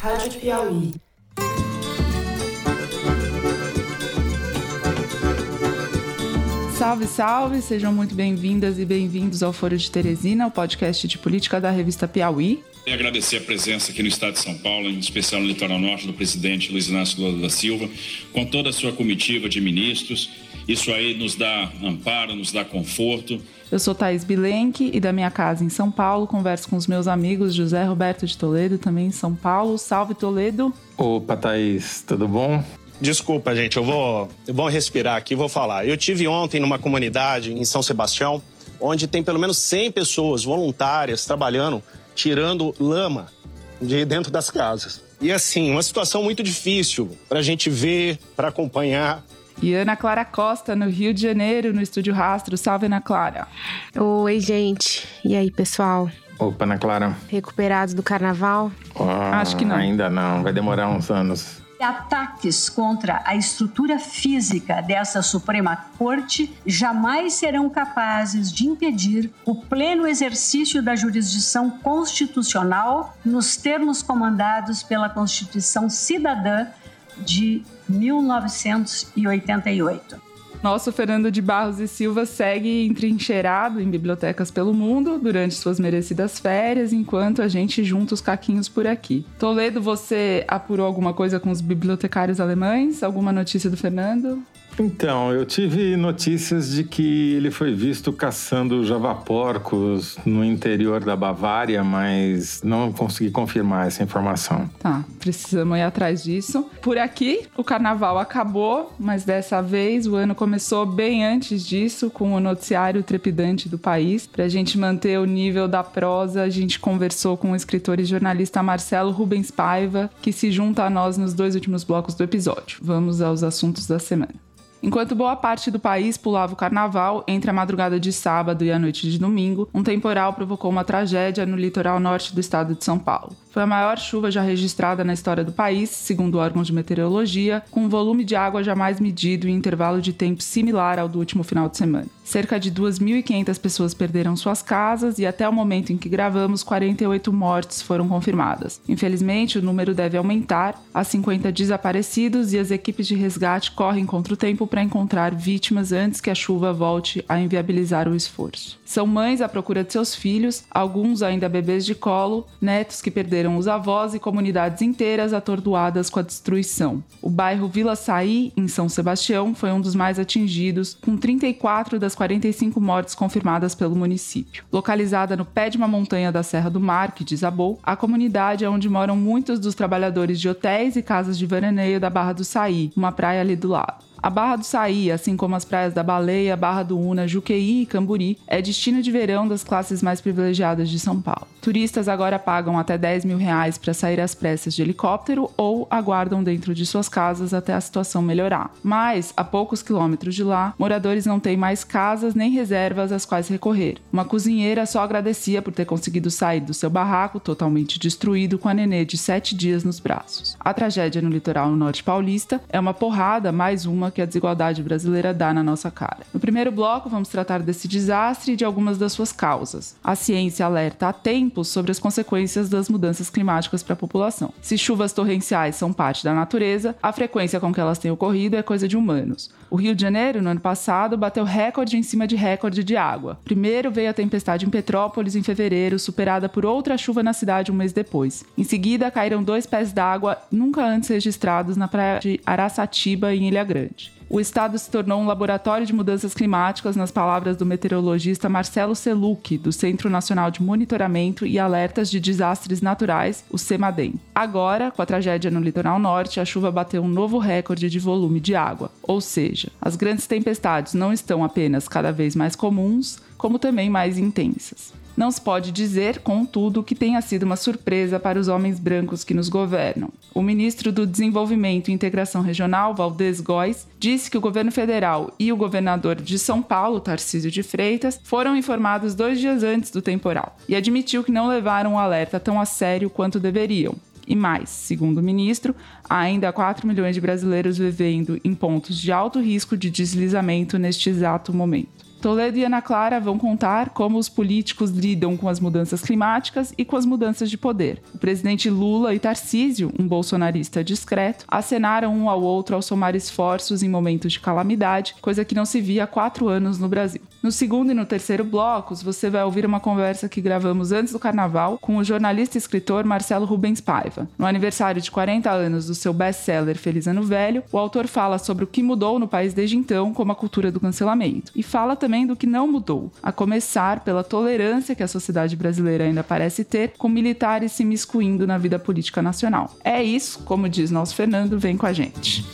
Rádio Piauí. Salve, salve! Sejam muito bem-vindas e bem-vindos ao Foro de Teresina, o podcast de política da revista Piauí. E agradecer a presença aqui no estado de São Paulo, em especial no litoral norte, do presidente Luiz Inácio Lula da Silva, com toda a sua comitiva de ministros. Isso aí nos dá amparo, nos dá conforto. Eu sou Thaís Bilenque e da minha casa em São Paulo converso com os meus amigos José Roberto de Toledo, também em São Paulo. Salve, Toledo! Opa, Thaís, tudo bom? Desculpa, gente, eu vou, eu vou respirar aqui e vou falar. Eu tive ontem numa comunidade em São Sebastião, onde tem pelo menos 100 pessoas voluntárias trabalhando, tirando lama de dentro das casas. E assim, uma situação muito difícil para a gente ver, para acompanhar. E Ana Clara Costa, no Rio de Janeiro, no Estúdio Rastro. Salve, Ana Clara. Oi, gente. E aí, pessoal? Opa, Ana Clara. Recuperados do carnaval? Ah, Acho que não. Ainda não, vai demorar uns anos. Ataques contra a estrutura física dessa Suprema Corte jamais serão capazes de impedir o pleno exercício da jurisdição constitucional nos termos comandados pela Constituição Cidadã de 1988. Nosso Fernando de Barros e Silva segue entrincheirado em bibliotecas pelo mundo durante suas merecidas férias, enquanto a gente junta os caquinhos por aqui. Toledo, você apurou alguma coisa com os bibliotecários alemães? Alguma notícia do Fernando? Então, eu tive notícias de que ele foi visto caçando javaporcos no interior da Bavária, mas não consegui confirmar essa informação. Tá, precisamos ir atrás disso. Por aqui, o carnaval acabou, mas dessa vez o ano começou bem antes disso, com o noticiário trepidante do país. Pra gente manter o nível da prosa, a gente conversou com o escritor e jornalista Marcelo Rubens Paiva, que se junta a nós nos dois últimos blocos do episódio. Vamos aos assuntos da semana. Enquanto boa parte do país pulava o carnaval, entre a madrugada de sábado e a noite de domingo, um temporal provocou uma tragédia no litoral norte do estado de São Paulo. Foi a maior chuva já registrada na história do país, segundo órgãos de meteorologia, com um volume de água jamais medido em intervalo de tempo similar ao do último final de semana. Cerca de 2.500 pessoas perderam suas casas e até o momento em que gravamos, 48 mortes foram confirmadas. Infelizmente, o número deve aumentar, há 50 desaparecidos e as equipes de resgate correm contra o tempo para encontrar vítimas antes que a chuva volte a inviabilizar o esforço. São mães à procura de seus filhos, alguns ainda bebês de colo, netos que perderam os avós e comunidades inteiras atordoadas com a destruição. O bairro Vila Saí, em São Sebastião, foi um dos mais atingidos, com 34 das 45 mortes confirmadas pelo município. Localizada no pé de uma montanha da Serra do Mar, que desabou, a comunidade é onde moram muitos dos trabalhadores de hotéis e casas de veraneio da Barra do Saí, uma praia ali do lado. A Barra do Saí, assim como as praias da Baleia, Barra do Una, Juqueí e Camburi, é destino de verão das classes mais privilegiadas de São Paulo. Turistas agora pagam até 10 mil reais para sair às pressas de helicóptero ou aguardam dentro de suas casas até a situação melhorar. Mas, a poucos quilômetros de lá, moradores não têm mais casas nem reservas às quais recorrer. Uma cozinheira só agradecia por ter conseguido sair do seu barraco totalmente destruído com a nenê de 7 dias nos braços. A tragédia no litoral norte paulista é uma porrada, mais uma que a desigualdade brasileira dá na nossa cara. No primeiro bloco, vamos tratar desse desastre e de algumas das suas causas. A ciência alerta há tempos sobre as consequências das mudanças climáticas para a população. Se chuvas torrenciais são parte da natureza, a frequência com que elas têm ocorrido é coisa de humanos. O Rio de Janeiro, no ano passado, bateu recorde em cima de recorde de água. Primeiro veio a tempestade em Petrópolis em fevereiro, superada por outra chuva na cidade um mês depois. Em seguida, caíram dois pés d'água nunca antes registrados na praia de Araçatiba, em Ilha Grande. O estado se tornou um laboratório de mudanças climáticas, nas palavras do meteorologista Marcelo Seluc, do Centro Nacional de Monitoramento e Alertas de Desastres Naturais, o CEMADEM. Agora, com a tragédia no litoral norte, a chuva bateu um novo recorde de volume de água, ou seja, as grandes tempestades não estão apenas cada vez mais comuns, como também mais intensas. Não se pode dizer, contudo, que tenha sido uma surpresa para os homens brancos que nos governam. O ministro do Desenvolvimento e Integração Regional, Valdez Góes, disse que o governo federal e o governador de São Paulo, Tarcísio de Freitas, foram informados dois dias antes do temporal e admitiu que não levaram o alerta tão a sério quanto deveriam. E mais, segundo o ministro, há ainda 4 milhões de brasileiros vivendo em pontos de alto risco de deslizamento neste exato momento. Toledo e Ana Clara vão contar como os políticos lidam com as mudanças climáticas e com as mudanças de poder. O presidente Lula e Tarcísio, um bolsonarista discreto, acenaram um ao outro ao somar esforços em momentos de calamidade, coisa que não se via há quatro anos no Brasil. No segundo e no terceiro blocos, você vai ouvir uma conversa que gravamos antes do carnaval com o jornalista e escritor Marcelo Rubens Paiva. No aniversário de 40 anos do seu best-seller Feliz Ano Velho, o autor fala sobre o que mudou no país desde então, como a cultura do cancelamento. E fala também do que não mudou, a começar pela tolerância que a sociedade brasileira ainda parece ter com militares se miscuindo na vida política nacional. É isso, como diz nosso Fernando, vem com a gente.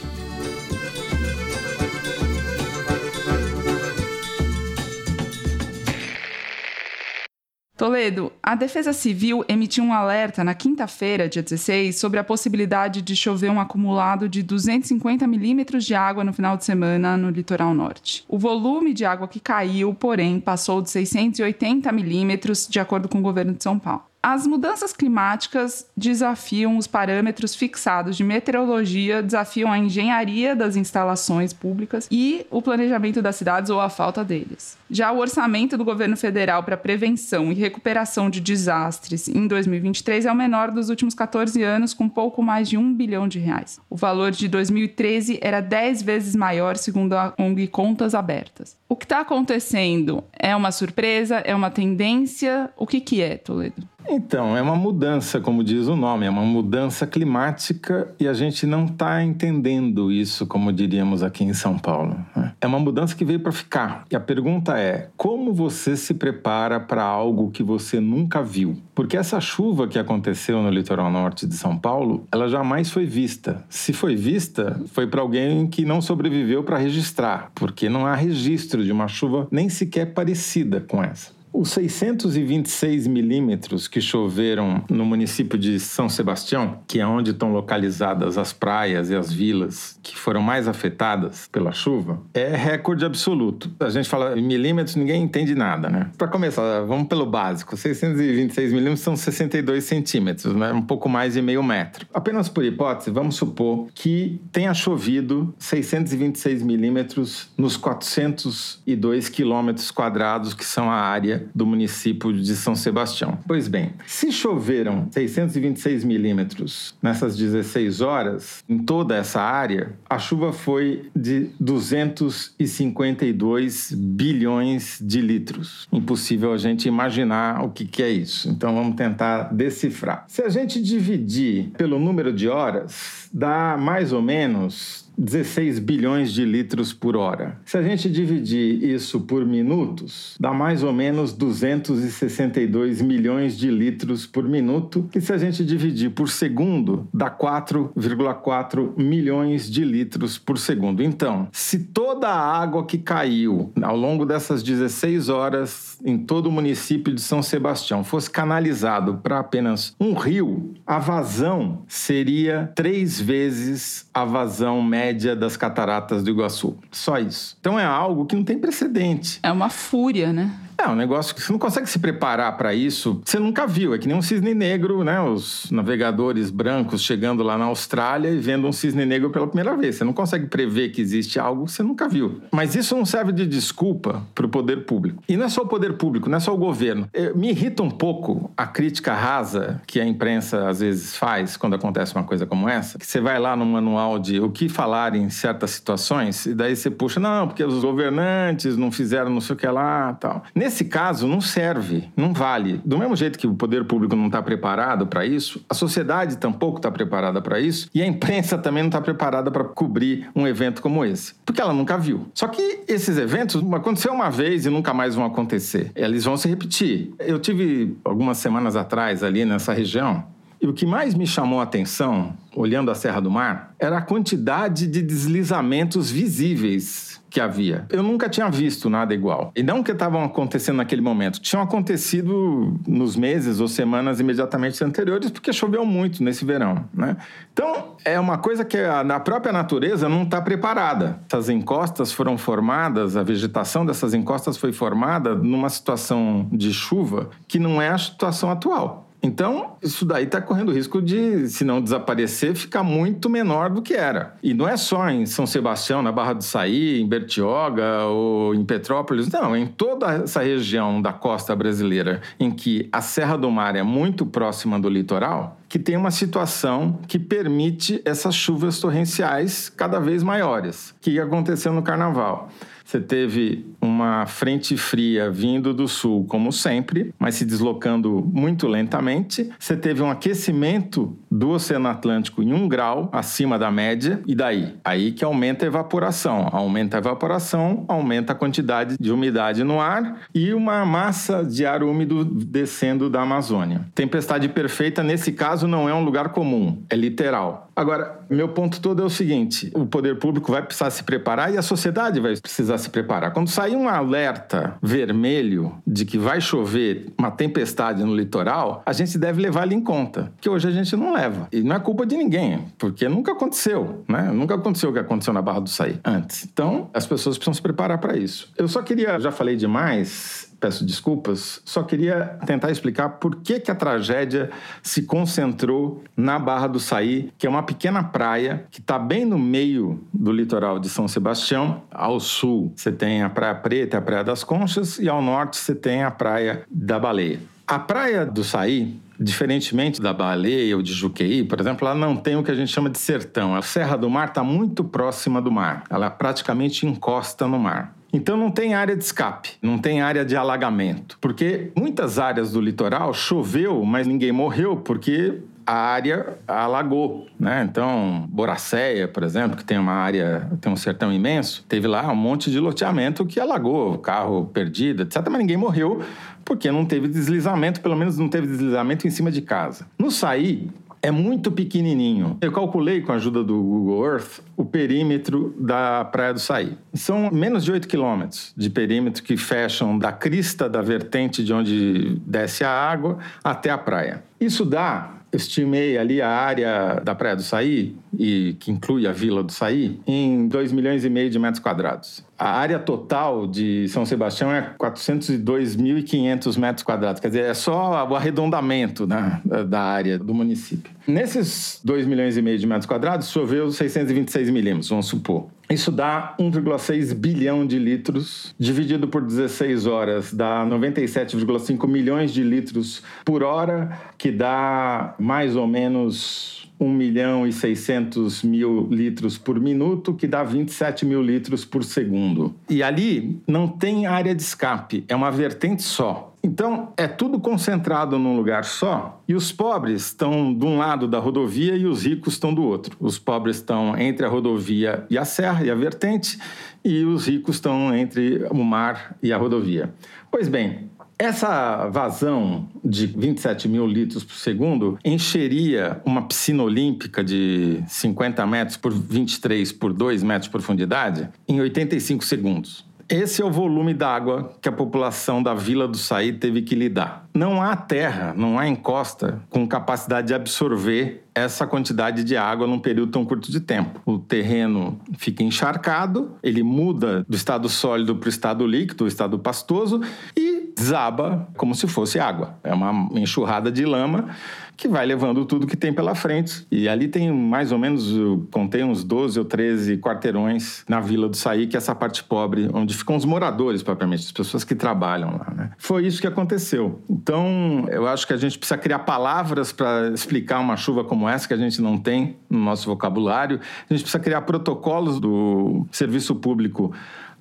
Toledo, a Defesa Civil emitiu um alerta na quinta-feira, dia 16, sobre a possibilidade de chover um acumulado de 250 milímetros de água no final de semana no litoral norte. O volume de água que caiu, porém, passou de 680 milímetros, de acordo com o governo de São Paulo. As mudanças climáticas desafiam os parâmetros fixados de meteorologia, desafiam a engenharia das instalações públicas e o planejamento das cidades ou a falta deles. Já o orçamento do governo federal para prevenção e recuperação de desastres em 2023 é o menor dos últimos 14 anos, com pouco mais de um bilhão de reais. O valor de 2013 era 10 vezes maior, segundo a ONG Contas Abertas. O que está acontecendo é uma surpresa? É uma tendência? O que, que é, Toledo? Então, é uma mudança, como diz o nome, é uma mudança climática e a gente não está entendendo isso, como diríamos aqui em São Paulo. Né? É uma mudança que veio para ficar. E a pergunta é: como você se prepara para algo que você nunca viu? Porque essa chuva que aconteceu no litoral norte de São Paulo, ela jamais foi vista. Se foi vista, foi para alguém que não sobreviveu para registrar, porque não há registro de uma chuva nem sequer parecida com essa. Os 626 milímetros que choveram no município de São Sebastião, que é onde estão localizadas as praias e as vilas que foram mais afetadas pela chuva, é recorde absoluto. A gente fala em milímetros, ninguém entende nada, né? Para começar, vamos pelo básico. 626 milímetros são 62 centímetros, né? um pouco mais de meio metro. Apenas por hipótese, vamos supor que tenha chovido 626 milímetros nos 402 quilômetros quadrados que são a área do município de São Sebastião. Pois bem, se choveram 626 milímetros nessas 16 horas, em toda essa área, a chuva foi de 252 bilhões de litros. Impossível a gente imaginar o que, que é isso. Então vamos tentar decifrar. Se a gente dividir pelo número de horas, dá mais ou menos 16 bilhões de litros por hora. Se a gente dividir isso por minutos, dá mais ou menos 262 milhões de litros por minuto. E se a gente dividir por segundo, dá 4,4 milhões de litros por segundo. Então, se toda a água que caiu ao longo dessas 16 horas em todo o município de São Sebastião fosse canalizado para apenas um rio, a vazão seria três vezes a vazão média média das cataratas do Iguaçu. Só isso. Então é algo que não tem precedente. É uma fúria, né? É um negócio que você não consegue se preparar para isso. Você nunca viu. É que nem um cisne negro, né? Os navegadores brancos chegando lá na Austrália e vendo um cisne negro pela primeira vez. Você não consegue prever que existe algo que você nunca viu. Mas isso não serve de desculpa para o poder público. E não é só o poder público, não é só o governo. Me irrita um pouco a crítica rasa que a imprensa às vezes faz quando acontece uma coisa como essa. Que você vai lá no manual de o que falar em certas situações e daí você puxa, não, porque os governantes não fizeram não sei o que lá tal. Nesse Nesse caso, não serve, não vale. Do mesmo jeito que o poder público não está preparado para isso, a sociedade tampouco está preparada para isso e a imprensa também não está preparada para cobrir um evento como esse, porque ela nunca viu. Só que esses eventos aconteceram uma vez e nunca mais vão acontecer. Eles vão se repetir. Eu tive algumas semanas atrás ali nessa região e o que mais me chamou a atenção, olhando a Serra do Mar, era a quantidade de deslizamentos visíveis que havia. Eu nunca tinha visto nada igual. E não que estavam acontecendo naquele momento, tinham acontecido nos meses ou semanas imediatamente anteriores, porque choveu muito nesse verão, né? Então, é uma coisa que a, a própria natureza não está preparada. Essas encostas foram formadas, a vegetação dessas encostas foi formada numa situação de chuva que não é a situação atual. Então, isso daí está correndo risco de, se não desaparecer, ficar muito menor do que era. E não é só em São Sebastião, na Barra do Saí, em Bertioga ou em Petrópolis, não, em toda essa região da costa brasileira em que a Serra do Mar é muito próxima do litoral, que tem uma situação que permite essas chuvas torrenciais cada vez maiores. Que aconteceu no carnaval? Você teve uma frente fria vindo do sul, como sempre, mas se deslocando muito lentamente. Você teve um aquecimento do Oceano Atlântico em um grau acima da média, e daí? Aí que aumenta a evaporação. Aumenta a evaporação, aumenta a quantidade de umidade no ar e uma massa de ar úmido descendo da Amazônia. Tempestade perfeita, nesse caso, não é um lugar comum, é literal. Agora, meu ponto todo é o seguinte: o poder público vai precisar se preparar e a sociedade vai precisar se preparar. Quando sair um alerta vermelho de que vai chover uma tempestade no litoral, a gente deve levar ele em conta, que hoje a gente não leva. E não é culpa de ninguém, porque nunca aconteceu, né? Nunca aconteceu o que aconteceu na Barra do Saí antes. Então, as pessoas precisam se preparar para isso. Eu só queria, já falei demais, peço desculpas, só queria tentar explicar por que, que a tragédia se concentrou na Barra do Saí, que é uma pequena praia que está bem no meio do litoral de São Sebastião. Ao sul você tem a Praia Preta, a Praia das Conchas, e ao norte você tem a Praia da Baleia. A Praia do Saí diferentemente da Baleia ou de Juqueí, por exemplo, ela não tem o que a gente chama de sertão. A Serra do Mar está muito próxima do mar, ela praticamente encosta no mar. Então não tem área de escape, não tem área de alagamento, porque muitas áreas do litoral choveu, mas ninguém morreu porque a área alagou, né? Então, Boracéia, por exemplo, que tem uma área, tem um sertão imenso, teve lá um monte de loteamento que alagou, carro perdido, etc. Mas ninguém morreu porque não teve deslizamento, pelo menos não teve deslizamento em cima de casa. No Saí, é muito pequenininho. Eu calculei com a ajuda do Google Earth o perímetro da Praia do Saí. São menos de 8 quilômetros de perímetro que fecham da crista da vertente de onde desce a água até a praia. Isso dá estimei ali a área da Praia do Saí, e que inclui a Vila do Saí, em 2 milhões e meio de metros quadrados. A área total de São Sebastião é 402.500 metros quadrados, quer dizer, é só o arredondamento né, da área do município. Nesses 2 milhões e meio de metros quadrados, choveu 626 milímetros, vamos supor. Isso dá 1,6 bilhão de litros, dividido por 16 horas, dá 97,5 milhões de litros por hora, que dá mais ou menos 1 milhão e 600 mil litros por minuto, que dá 27 mil litros por segundo. E ali não tem área de escape, é uma vertente só. Então, é tudo concentrado num lugar só e os pobres estão de um lado da rodovia e os ricos estão do outro. Os pobres estão entre a rodovia e a serra e a vertente e os ricos estão entre o mar e a rodovia. Pois bem, essa vazão de 27 mil litros por segundo encheria uma piscina olímpica de 50 metros por 23 por 2 metros de profundidade em 85 segundos. Esse é o volume d'água que a população da Vila do Saí teve que lidar. Não há terra, não há encosta com capacidade de absorver essa quantidade de água num período tão curto de tempo. O terreno fica encharcado, ele muda do estado sólido para o estado líquido, o estado pastoso, e desaba como se fosse água. É uma enxurrada de lama que vai levando tudo que tem pela frente. E ali tem mais ou menos, contei uns 12 ou 13 quarteirões na Vila do Saí, que é essa parte pobre, onde ficam os moradores, propriamente, as pessoas que trabalham lá. Né? Foi isso que aconteceu. Então, eu acho que a gente precisa criar palavras para explicar uma chuva como essa, que a gente não tem no nosso vocabulário. A gente precisa criar protocolos do serviço público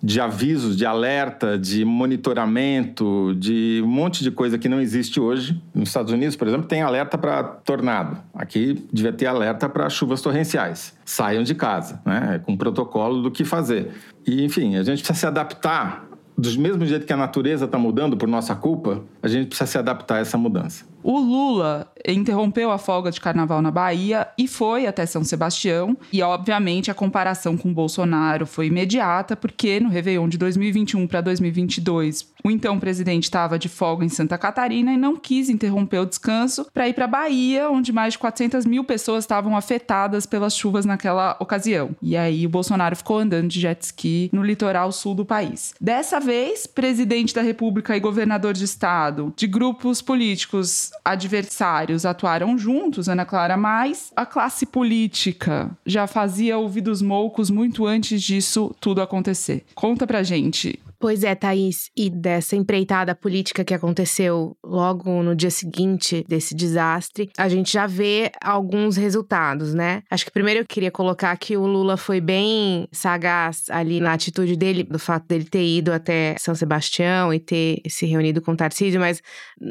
de avisos, de alerta, de monitoramento, de um monte de coisa que não existe hoje. Nos Estados Unidos, por exemplo, tem alerta para tornado. Aqui devia ter alerta para chuvas torrenciais. Saiam de casa, né? com protocolo do que fazer. E, enfim, a gente precisa se adaptar. Do mesmo jeito que a natureza está mudando por nossa culpa, a gente precisa se adaptar a essa mudança. O Lula interrompeu a folga de carnaval na Bahia e foi até São Sebastião. E, obviamente, a comparação com Bolsonaro foi imediata, porque no Réveillon de 2021 para 2022, o então presidente estava de folga em Santa Catarina e não quis interromper o descanso para ir para a Bahia, onde mais de 400 mil pessoas estavam afetadas pelas chuvas naquela ocasião. E aí o Bolsonaro ficou andando de jet ski no litoral sul do país. Dessa vez, presidente da República e governador de estado de grupos políticos adversários atuaram juntos, Ana Clara, mas a classe política já fazia ouvidos moucos muito antes disso tudo acontecer. Conta pra gente Pois é, Thaís, e dessa empreitada política que aconteceu logo no dia seguinte desse desastre, a gente já vê alguns resultados, né? Acho que primeiro eu queria colocar que o Lula foi bem sagaz ali na atitude dele, do fato dele ter ido até São Sebastião e ter se reunido com o Tarcísio, mas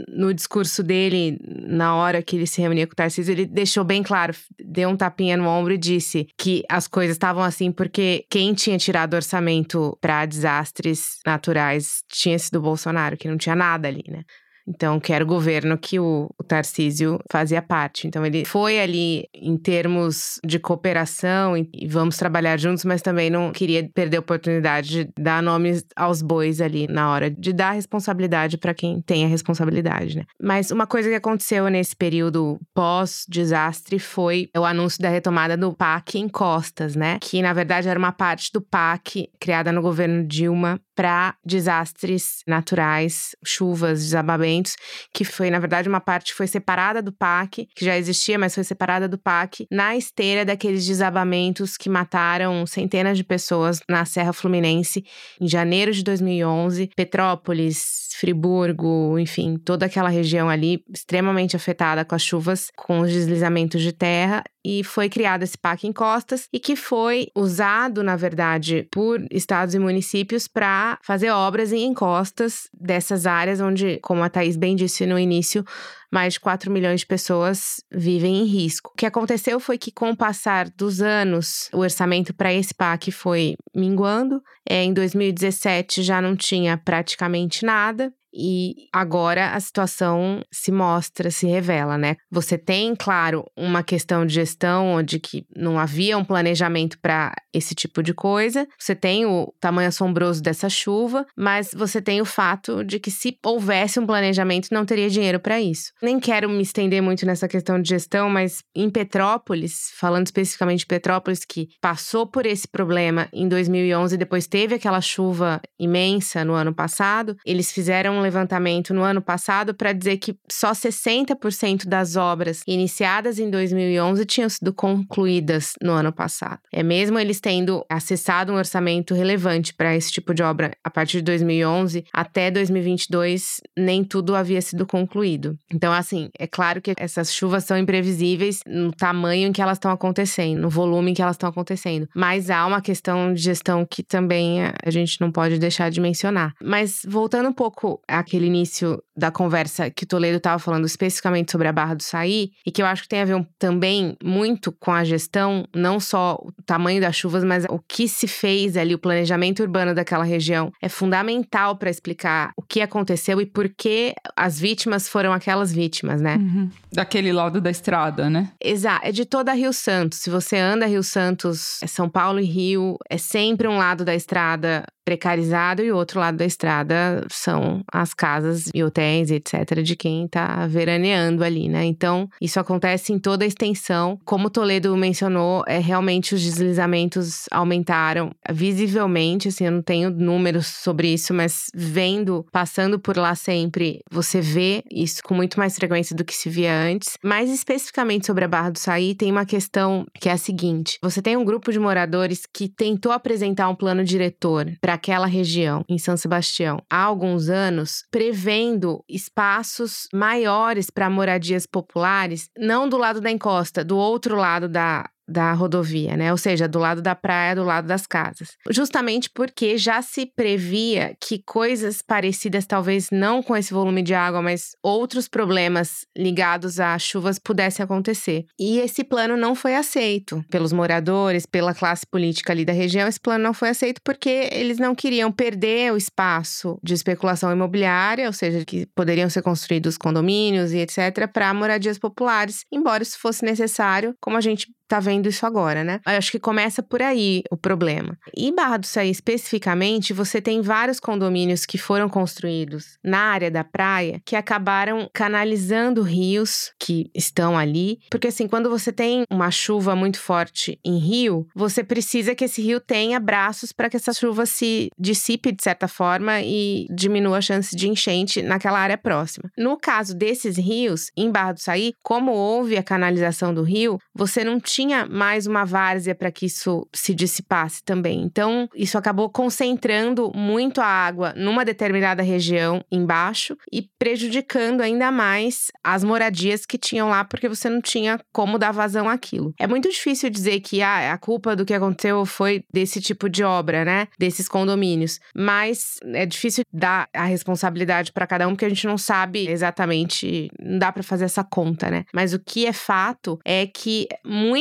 no discurso dele, na hora que ele se reunia com o Tarcísio, ele deixou bem claro, deu um tapinha no ombro e disse que as coisas estavam assim porque quem tinha tirado orçamento para desastres naturais tinha sido o Bolsonaro, que não tinha nada ali, né? Então, que era o governo que o, o Tarcísio fazia parte. Então, ele foi ali em termos de cooperação e, e, vamos trabalhar juntos, mas também não queria perder a oportunidade de dar nomes aos bois ali na hora de dar responsabilidade para quem tem a responsabilidade, né? Mas uma coisa que aconteceu nesse período pós-desastre foi o anúncio da retomada do PAC em Costas, né? Que na verdade era uma parte do PAC criada no governo Dilma para desastres naturais, chuvas, desabamentos, que foi, na verdade, uma parte foi separada do PAC, que já existia, mas foi separada do PAC, na esteira daqueles desabamentos que mataram centenas de pessoas na Serra Fluminense em janeiro de 2011, Petrópolis, Friburgo, enfim, toda aquela região ali extremamente afetada com as chuvas, com os deslizamentos de terra e foi criado esse PAC em costas e que foi usado, na verdade, por estados e municípios para fazer obras em encostas dessas áreas onde, como a Thaís bem disse no início, mais de 4 milhões de pessoas vivem em risco. O que aconteceu foi que, com o passar dos anos, o orçamento para esse PAC foi minguando. É, em 2017 já não tinha praticamente nada. E agora a situação se mostra, se revela, né? Você tem, claro, uma questão de gestão onde que não havia um planejamento para esse tipo de coisa. Você tem o tamanho assombroso dessa chuva, mas você tem o fato de que se houvesse um planejamento não teria dinheiro para isso. Nem quero me estender muito nessa questão de gestão, mas em Petrópolis, falando especificamente de Petrópolis que passou por esse problema em 2011 e depois teve aquela chuva imensa no ano passado, eles fizeram um levantamento no ano passado para dizer que só 60% das obras iniciadas em 2011 tinham sido concluídas no ano passado. É mesmo eles tendo acessado um orçamento relevante para esse tipo de obra a partir de 2011 até 2022, nem tudo havia sido concluído. Então, assim, é claro que essas chuvas são imprevisíveis no tamanho em que elas estão acontecendo, no volume em que elas estão acontecendo. Mas há uma questão de gestão que também a gente não pode deixar de mencionar. Mas voltando um pouco aquele início da conversa que o Toledo estava falando especificamente sobre a Barra do Saí, e que eu acho que tem a ver um, também muito com a gestão, não só o tamanho das chuvas, mas o que se fez ali, o planejamento urbano daquela região, é fundamental para explicar o que aconteceu e por que as vítimas foram aquelas vítimas, né? Uhum. Daquele lado da estrada, né? Exato, é de toda Rio Santos. Se você anda Rio Santos, é São Paulo e Rio, é sempre um lado da estrada precarizado e o outro lado da estrada são as casas e hotéis, etc., de quem está veraneando ali, né? Então, isso acontece em toda a extensão. Como Toledo mencionou, é realmente os deslizamentos aumentaram visivelmente, assim, eu não tenho números sobre isso, mas vendo, passando por lá sempre, você vê isso com muito mais frequência do que se via antes. Mais especificamente sobre a Barra do Saí, tem uma questão que é a seguinte: você tem um grupo de moradores que tentou apresentar um plano diretor para aquela região, em São Sebastião, há alguns anos, prevendo espaços maiores para moradias populares, não do lado da encosta, do outro lado da, da rodovia, né? Ou seja, do lado da praia, do lado das casas. Justamente porque já se previa que coisas parecidas, talvez não com esse volume de água, mas outros problemas ligados a chuvas pudessem acontecer. E esse plano não foi aceito pelos moradores, pela classe política ali da região. Esse plano não foi aceito porque eles não queriam perder o espaço de especulação imobiliária, ou seja, que poderiam ser construídos condomínios e etc., para moradias populares, embora isso fosse necessário, como a gente tá vendo isso agora, né? Eu acho que começa por aí o problema. E Barra do Saí especificamente, você tem vários condomínios que foram construídos na área da praia que acabaram canalizando rios que estão ali, porque assim, quando você tem uma chuva muito forte em rio, você precisa que esse rio tenha braços para que essa chuva se dissipe de certa forma e diminua a chance de enchente naquela área próxima. No caso desses rios, em Barra do Saí, como houve a canalização do rio, você não tinha mais uma várzea para que isso se dissipasse também. Então, isso acabou concentrando muito a água numa determinada região embaixo e prejudicando ainda mais as moradias que tinham lá, porque você não tinha como dar vazão àquilo. É muito difícil dizer que ah, a culpa do que aconteceu foi desse tipo de obra, né? Desses condomínios. Mas é difícil dar a responsabilidade para cada um, porque a gente não sabe exatamente, não dá para fazer essa conta, né? Mas o que é fato é que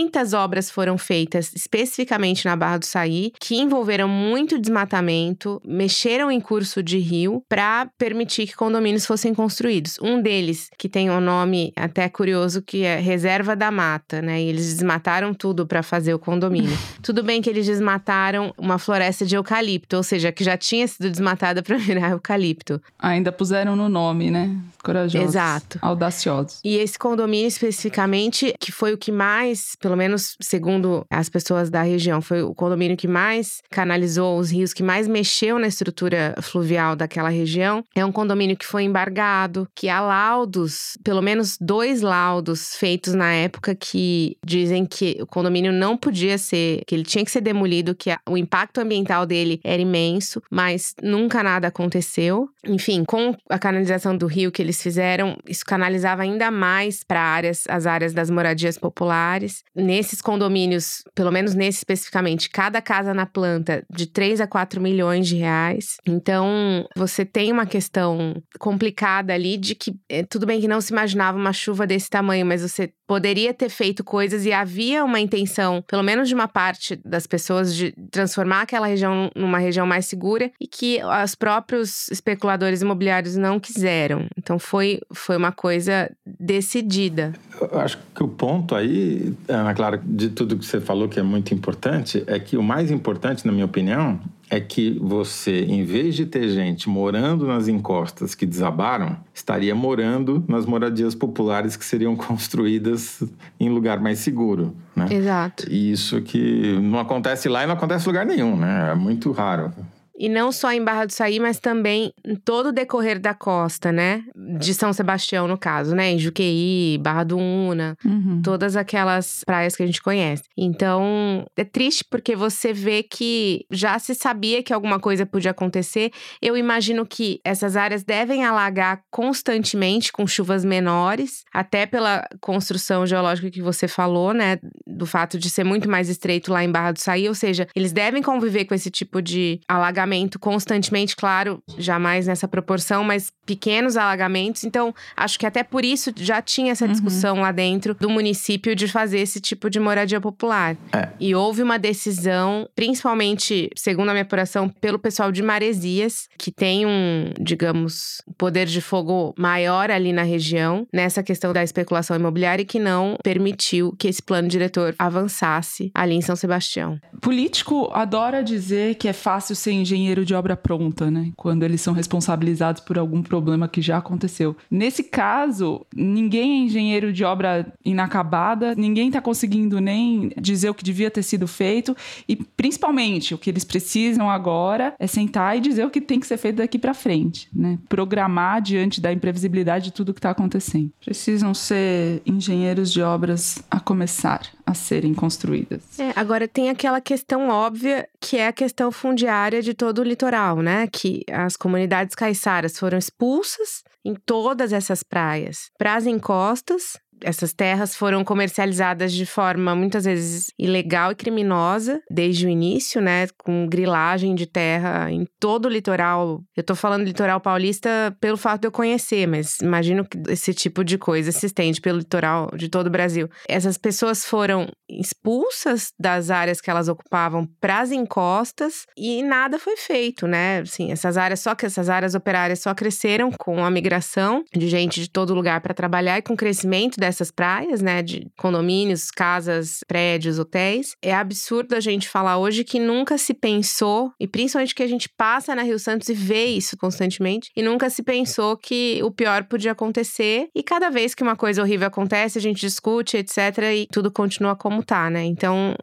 muitas obras foram feitas especificamente na Barra do Saí, que envolveram muito desmatamento, mexeram em curso de rio para permitir que condomínios fossem construídos. Um deles, que tem um nome até curioso, que é Reserva da Mata, né? E eles desmataram tudo para fazer o condomínio. tudo bem que eles desmataram uma floresta de eucalipto, ou seja, que já tinha sido desmatada para virar eucalipto. Ainda puseram no nome, né? Corajosos. Exato. Audaciosos. E esse condomínio especificamente, que foi o que mais, pelo menos segundo as pessoas da região, foi o condomínio que mais canalizou os rios, que mais mexeu na estrutura fluvial daquela região. É um condomínio que foi embargado, que há laudos, pelo menos dois laudos feitos na época que dizem que o condomínio não podia ser, que ele tinha que ser demolido, que o impacto ambiental dele era imenso, mas nunca nada aconteceu. Enfim, com a canalização do rio que eles fizeram, isso canalizava ainda mais para áreas, as áreas das moradias populares. Nesses condomínios, pelo menos nesse especificamente, cada casa na planta de 3 a 4 milhões de reais. Então, você tem uma questão complicada ali de que é, tudo bem que não se imaginava uma chuva desse tamanho, mas você poderia ter feito coisas e havia uma intenção, pelo menos de uma parte das pessoas, de transformar aquela região numa região mais segura e que os próprios especuladores imobiliários não quiseram. Então foi, foi uma coisa decidida. Eu acho que o ponto aí, Ana Clara, de tudo que você falou que é muito importante, é que o mais importante, na minha opinião, é que você, em vez de ter gente morando nas encostas que desabaram, estaria morando nas moradias populares que seriam construídas em lugar mais seguro. Né? Exato. E isso que não acontece lá e não acontece em lugar nenhum, né? É muito raro. E não só em Barra do Saí, mas também em todo o decorrer da costa, né? De São Sebastião, no caso, né? Em Juqueí, Barra do Una, Uhum. todas aquelas praias que a gente conhece. Então, é triste porque você vê que já se sabia que alguma coisa podia acontecer. Eu imagino que essas áreas devem alagar constantemente com chuvas menores, até pela construção geológica que você falou, né? Do fato de ser muito mais estreito lá em Barra do Saí, ou seja, eles devem conviver com esse tipo de alagamento constantemente, claro, jamais nessa proporção, mas pequenos alagamentos. Então, acho que até por isso já tinha essa discussão lá dentro do município de fazer esse tipo de moradia popular. É. E houve uma decisão, principalmente, segundo a minha apuração, pelo pessoal de Maresias, que tem um, digamos, poder de fogo maior ali na região, nessa questão da especulação imobiliária, e que não permitiu que esse plano diretor avançasse ali em São Sebastião. Político adora dizer que é fácil ser engenheiro de obra pronta, né? Quando eles são responsabilizados por algum problema que já aconteceu. Nesse caso, ninguém é engenheiro de obra inacabada, ninguém está conseguindo nem dizer o que devia ter sido feito e principalmente o que eles precisam agora é sentar e dizer o que tem que ser feito daqui para frente, né? Programar diante da imprevisibilidade de tudo que está acontecendo. Precisam ser engenheiros de obras a começar a serem construídas. É, agora tem aquela questão óbvia que é a questão fundiária de todo o litoral, né? Que as comunidades caiçaras foram expulsas em todas essas praias para as encostas. Essas terras foram comercializadas de forma muitas vezes ilegal e criminosa desde o início, né? Com grilagem de terra em todo o litoral. Eu tô falando litoral paulista pelo fato de eu conhecer, mas imagino que esse tipo de coisa se estende pelo litoral de todo o Brasil. Essas pessoas foram expulsas das áreas que elas ocupavam para as encostas e nada foi feito, né? Assim, essas áreas só que essas áreas operárias só cresceram com a migração de gente de todo lugar para trabalhar e com o crescimento praias, né, de condomínios, casas, prédios, hotéis. É absurdo a gente falar hoje que nunca se pensou, e principalmente que a gente passa na Rio Santos e vê isso constantemente, e nunca se pensou que o pior podia acontecer. E cada vez que uma coisa horrível acontece, a gente discute, etc, e tudo continua como tá, né? Então,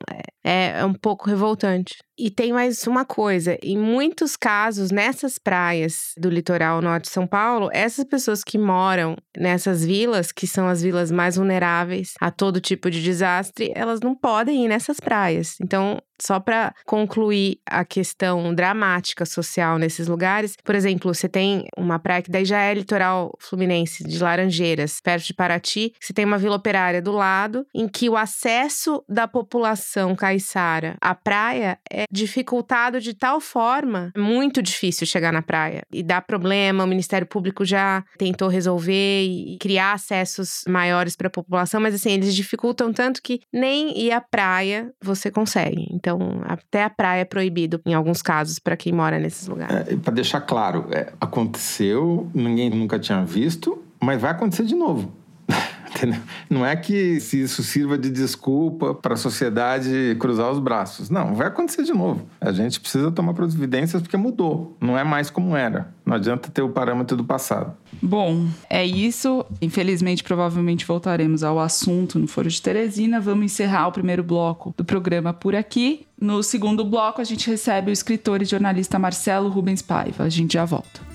é, é um pouco revoltante. E tem mais uma coisa: em muitos casos, nessas praias do litoral norte de São Paulo, essas pessoas que moram nessas vilas, que são as vilas mais vulneráveis a todo tipo de desastre, elas não podem ir nessas praias. Então, só para concluir a questão dramática social nesses lugares, por exemplo, você tem uma praia que daí já é litoral fluminense, de Laranjeiras, perto de Paraty, você tem uma vila operária do lado, em que o acesso da população caiçara à praia é dificultado de tal forma, muito difícil chegar na praia. E dá problema, o Ministério Público já tentou resolver e criar acessos maiores para a população, mas assim, eles dificultam tanto que nem ir à praia você consegue. Então, até a praia é proibido em alguns casos para quem mora nesses lugares. É, para deixar claro, é, aconteceu, ninguém nunca tinha visto, mas vai acontecer de novo. Não é que se isso sirva de desculpa para a sociedade cruzar os braços. Não, vai acontecer de novo. A gente precisa tomar providências porque mudou. Não é mais como era. Não adianta ter o parâmetro do passado. Bom, é isso. Infelizmente, provavelmente voltaremos ao assunto no Foro de Teresina. Vamos encerrar o primeiro bloco do programa por aqui. No segundo bloco, a gente recebe o escritor e jornalista Marcelo Rubens Paiva. A gente já volta.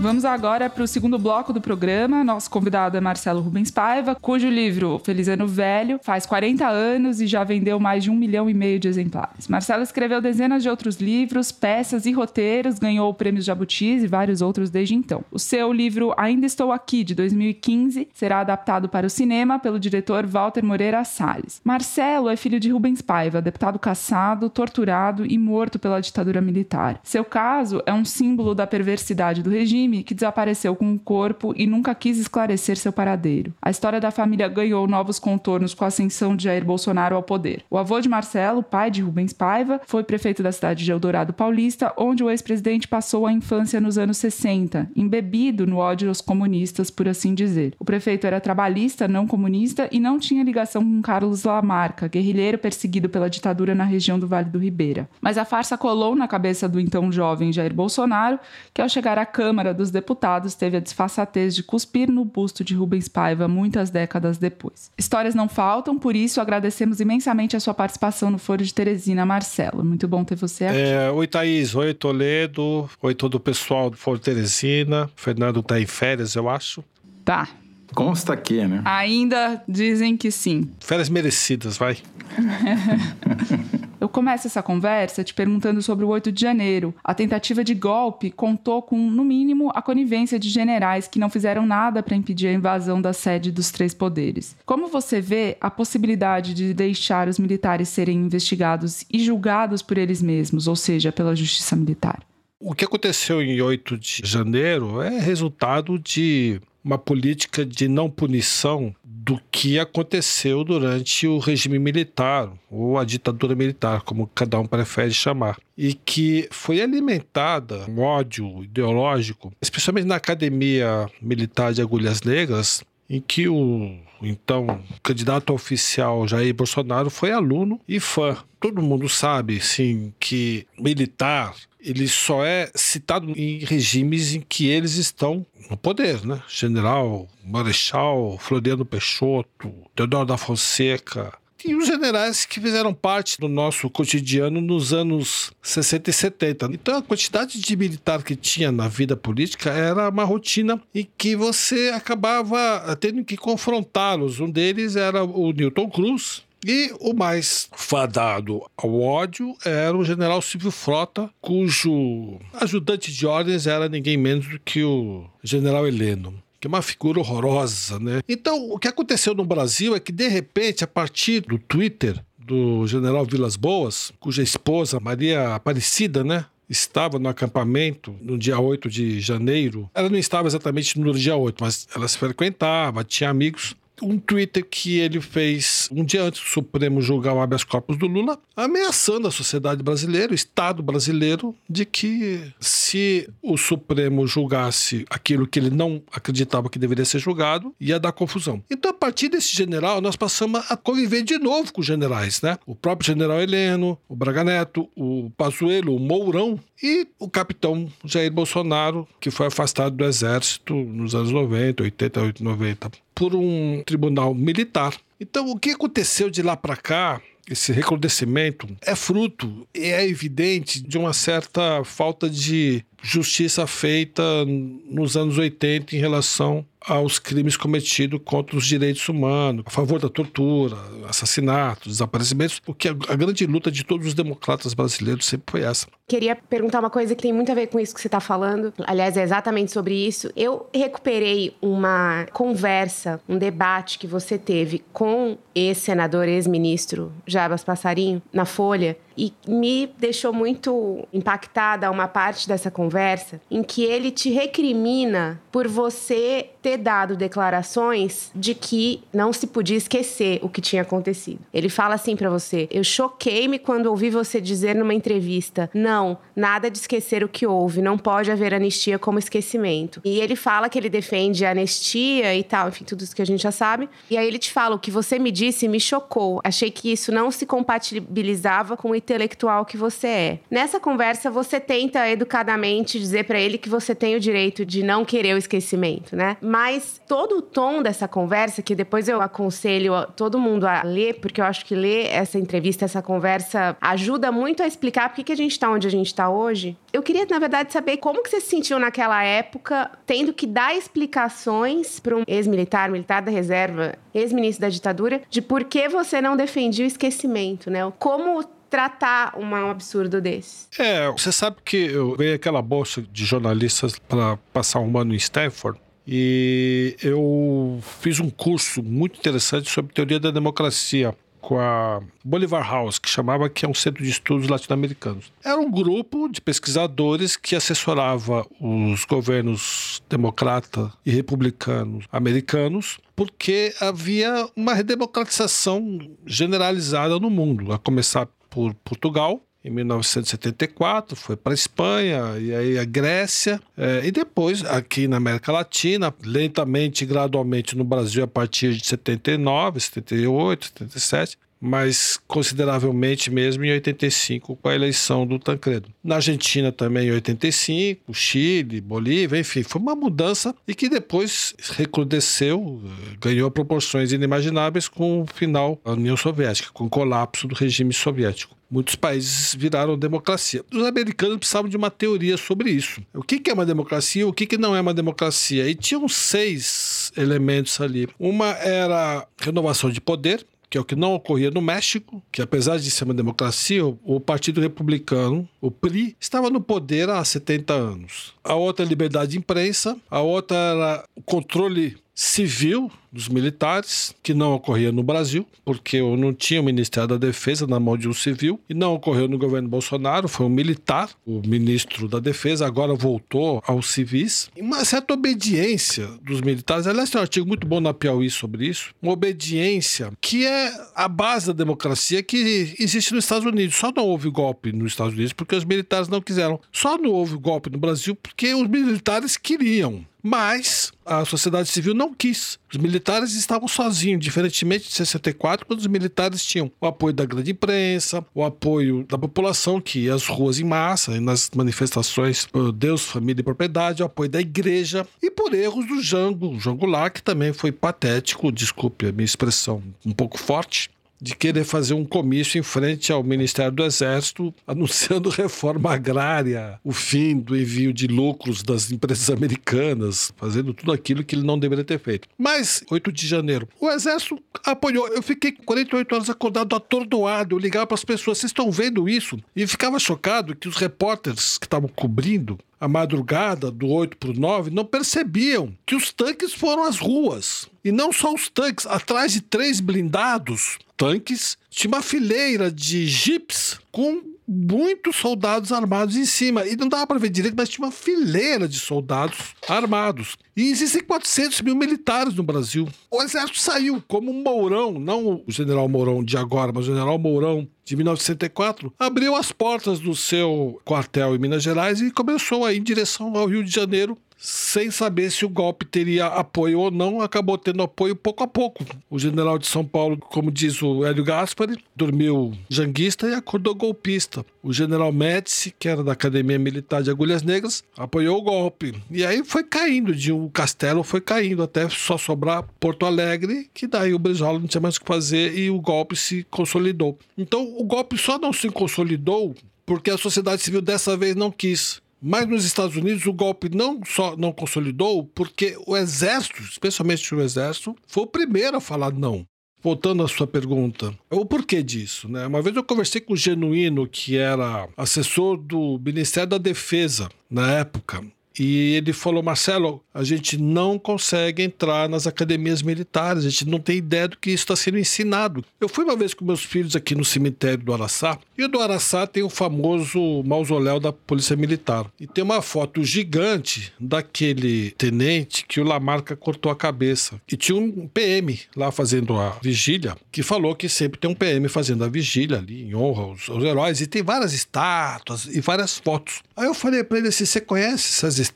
Vamos agora para o segundo bloco do programa. Nosso convidado é Marcelo Rubens Paiva, cujo livro Feliz Ano Velho faz 40 anos e já vendeu mais de um milhão e meio de exemplares. Marcelo escreveu dezenas de outros livros, peças e roteiros, ganhou o prêmio Jabutis e vários outros desde então. O seu livro Ainda Estou Aqui, de 2015, será adaptado para o cinema pelo diretor Walter Moreira Salles. Marcelo é filho de Rubens Paiva, deputado caçado, torturado e morto pela ditadura militar. Seu caso é um símbolo da perversidade do regime crime que desapareceu com o corpo e nunca quis esclarecer seu paradeiro. A história da família ganhou novos contornos com a ascensão de Jair Bolsonaro ao poder. O avô de Marcelo, pai de Rubens Paiva, foi prefeito da cidade de Eldorado Paulista, onde o ex-presidente passou a infância nos anos 60, embebido no ódio aos comunistas, por assim dizer. O prefeito era trabalhista, não comunista e não tinha ligação com Carlos Lamarca, guerrilheiro perseguido pela ditadura na região do Vale do Ribeira. Mas a farsa colou na cabeça do então jovem Jair Bolsonaro, que ao chegar à Câmara dos Deputados teve a disfarçatez de cuspir no busto de Rubens Paiva muitas décadas depois. Histórias não faltam, por isso agradecemos imensamente a sua participação no Foro de Teresina, Marcelo. Muito bom ter você aqui. É, oi, Thaís. Oi, Toledo. Oi, todo o pessoal do Foro de Teresina. Fernando tá em férias, eu acho. Tá. Consta aqui, né? Ainda dizem que sim. Férias merecidas, vai. Eu começo essa conversa te perguntando sobre o 8 de janeiro. A tentativa de golpe contou com, no mínimo, a conivência de generais que não fizeram nada para impedir a invasão da sede dos três poderes. Como você vê a possibilidade de deixar os militares serem investigados e julgados por eles mesmos, ou seja, pela justiça militar? O que aconteceu em 8 de janeiro é resultado de uma política de não punição do que aconteceu durante o regime militar ou a ditadura militar, como cada um prefere chamar, e que foi alimentada um ódio ideológico, especialmente na academia militar de Agulhas Negras, em que o então candidato oficial Jair Bolsonaro foi aluno e fã. Todo mundo sabe, sim, que militar ele só é citado em regimes em que eles estão no poder, né? General, Marechal, Floriano Peixoto, Teodoro da Fonseca, e os generais que fizeram parte do nosso cotidiano nos anos 60 e 70. Então a quantidade de militar que tinha na vida política era uma rotina em que você acabava tendo que confrontá-los. Um deles era o Newton Cruz, e o mais fadado ao ódio era o general Silvio Frota, cujo ajudante de ordens era ninguém menos do que o general Heleno que é uma figura horrorosa, né? Então, o que aconteceu no Brasil é que, de repente, a partir do Twitter do general Vilas Boas, cuja esposa, Maria Aparecida, né? Estava no acampamento no dia 8 de janeiro. Ela não estava exatamente no dia 8, mas ela se frequentava, tinha amigos um Twitter que ele fez um dia antes do Supremo julgar o habeas corpus do Lula, ameaçando a sociedade brasileira, o Estado brasileiro, de que se o Supremo julgasse aquilo que ele não acreditava que deveria ser julgado, ia dar confusão. Então, a partir desse general, nós passamos a conviver de novo com os generais, né? O próprio general Heleno, o Braga Neto, o Pazuello, o Mourão e o capitão Jair Bolsonaro, que foi afastado do exército nos anos 90, 80, 90, por um tribunal militar. Então, o que aconteceu de lá para cá esse recrudescimento é fruto, é evidente, de uma certa falta de justiça feita nos anos 80 em relação aos crimes cometidos contra os direitos humanos, a favor da tortura, assassinatos, desaparecimentos, porque a, grande luta de todos os democratas brasileiros sempre foi essa. Queria perguntar uma coisa que tem muito a ver com isso que você está falando. Aliás, é exatamente sobre isso. Eu recuperei uma conversa, um debate que você teve com ex-senador, ex-ministro Jabas Passarinho, na Folha, e me deixou muito impactada uma parte dessa conversa em que ele te recrimina por você ter dado declarações de que não se podia esquecer o que tinha acontecido. Ele fala assim para você: "Eu choquei-me quando ouvi você dizer numa entrevista: "Não, nada de esquecer o que houve, não pode haver anistia como esquecimento". E ele fala que ele defende a anistia e tal, enfim, tudo isso que a gente já sabe. E aí ele te fala: "O que você me disse me chocou. Achei que isso não se compatibilizava com o intelectual que você é". Nessa conversa você tenta educadamente dizer para ele que você tem o direito de não querer o esquecimento, né? Mas todo o tom dessa conversa, que depois eu aconselho todo mundo a ler, porque eu acho que ler essa entrevista, essa conversa, ajuda muito a explicar por que a gente está onde a gente está hoje. Eu queria, na verdade, saber como que você se sentiu naquela época, tendo que dar explicações para um ex-militar, militar da reserva, ex-ministro da ditadura, de por que você não defendia o esquecimento, né? Como tratar um absurdo desse. É, você sabe que eu veio aquela bolsa de jornalistas para passar um ano em Stanford e eu fiz um curso muito interessante sobre teoria da democracia com a Bolivar House, que chamava que é um centro de estudos latino-americanos. Era um grupo de pesquisadores que assessorava os governos democrata e republicanos americanos, porque havia uma redemocratização generalizada no mundo, a começar por Portugal, em 1974, foi para a Espanha e aí a Grécia, é, e depois aqui na América Latina, lentamente gradualmente no Brasil a partir de 79, 78, 77, mas consideravelmente mesmo em 85 com a eleição do Tancredo. Na Argentina também em 85, Chile, Bolívia, enfim, foi uma mudança e que depois recrudesceu, ganhou proporções inimagináveis com o final da União Soviética, com o colapso do regime soviético. Muitos países viraram democracia. Os americanos precisavam de uma teoria sobre isso. O que é uma democracia e o que não é uma democracia? E tinham seis elementos ali. Uma era renovação de poder, que é o que não ocorria no México, que apesar de ser uma democracia, o Partido Republicano, o PRI, estava no poder há 70 anos. A outra é liberdade de imprensa, a outra era o controle civil dos militares, que não ocorria no Brasil, porque eu não tinha o Ministério da Defesa na mão de um civil, e não ocorreu no governo Bolsonaro, foi um militar, o ministro da Defesa, agora voltou aos civis. E uma certa obediência dos militares, aliás, tem um artigo muito bom na Piauí sobre isso, uma obediência que é a base da democracia que existe nos Estados Unidos. Só não houve golpe nos Estados Unidos porque os militares não quiseram. Só não houve golpe no Brasil porque os militares queriam. Mas a sociedade civil não quis. Os militares estavam sozinhos, diferentemente de 64, quando os militares tinham o apoio da grande imprensa, o apoio da população que ia às ruas em massa, nas manifestações por Deus, família e propriedade, o apoio da igreja e por erros do Jango, Jango Lá, que também foi patético, desculpe a minha expressão um pouco forte, de querer fazer um comício em frente ao Ministério do Exército, anunciando reforma agrária, o fim do envio de lucros das empresas americanas, fazendo tudo aquilo que ele não deveria ter feito. Mas, 8 de janeiro, o Exército apoiou. Eu fiquei 48 horas acordado, atordoado. Eu ligava para as pessoas: vocês estão vendo isso? E ficava chocado que os repórteres que estavam cobrindo a madrugada do 8 para o 9 não percebiam que os tanques foram às ruas. E não só os tanques, atrás de três blindados tanques, tinha uma fileira de jipes com muitos soldados armados em cima. E não dava para ver direito, mas tinha uma fileira de soldados armados. E existem 400 mil militares no Brasil. O exército saiu, como um Mourão, não o general Mourão de agora, mas o general Mourão de 1964, abriu as portas do seu quartel em Minas Gerais e começou a ir em direção ao Rio de Janeiro sem saber se o golpe teria apoio ou não, acabou tendo apoio pouco a pouco. O general de São Paulo, como diz o Hélio Gaspari, dormiu janguista e acordou golpista. O general Médici, que era da Academia Militar de Agulhas Negras, apoiou o golpe. E aí foi caindo, de um castelo foi caindo, até só sobrar Porto Alegre, que daí o Brizola não tinha mais o que fazer e o golpe se consolidou. Então o golpe só não se consolidou porque a sociedade civil dessa vez não quis. Mas nos Estados Unidos o golpe não só não consolidou, porque o exército, especialmente o exército, foi o primeiro a falar não. Voltando à sua pergunta, o porquê disso? Né? Uma vez eu conversei com o Genuíno, que era assessor do Ministério da Defesa na época, e ele falou: Marcelo, a gente não consegue entrar nas academias militares, a gente não tem ideia do que isso está sendo ensinado. Eu fui uma vez com meus filhos aqui no cemitério do Araçá, e o do Araçá tem o famoso mausoléu da Polícia Militar. E tem uma foto gigante daquele tenente que o Lamarca cortou a cabeça. E tinha um PM lá fazendo a vigília, que falou que sempre tem um PM fazendo a vigília ali, em honra aos, aos heróis, e tem várias estátuas e várias fotos. Aí eu falei para ele assim: você conhece essas estátuas?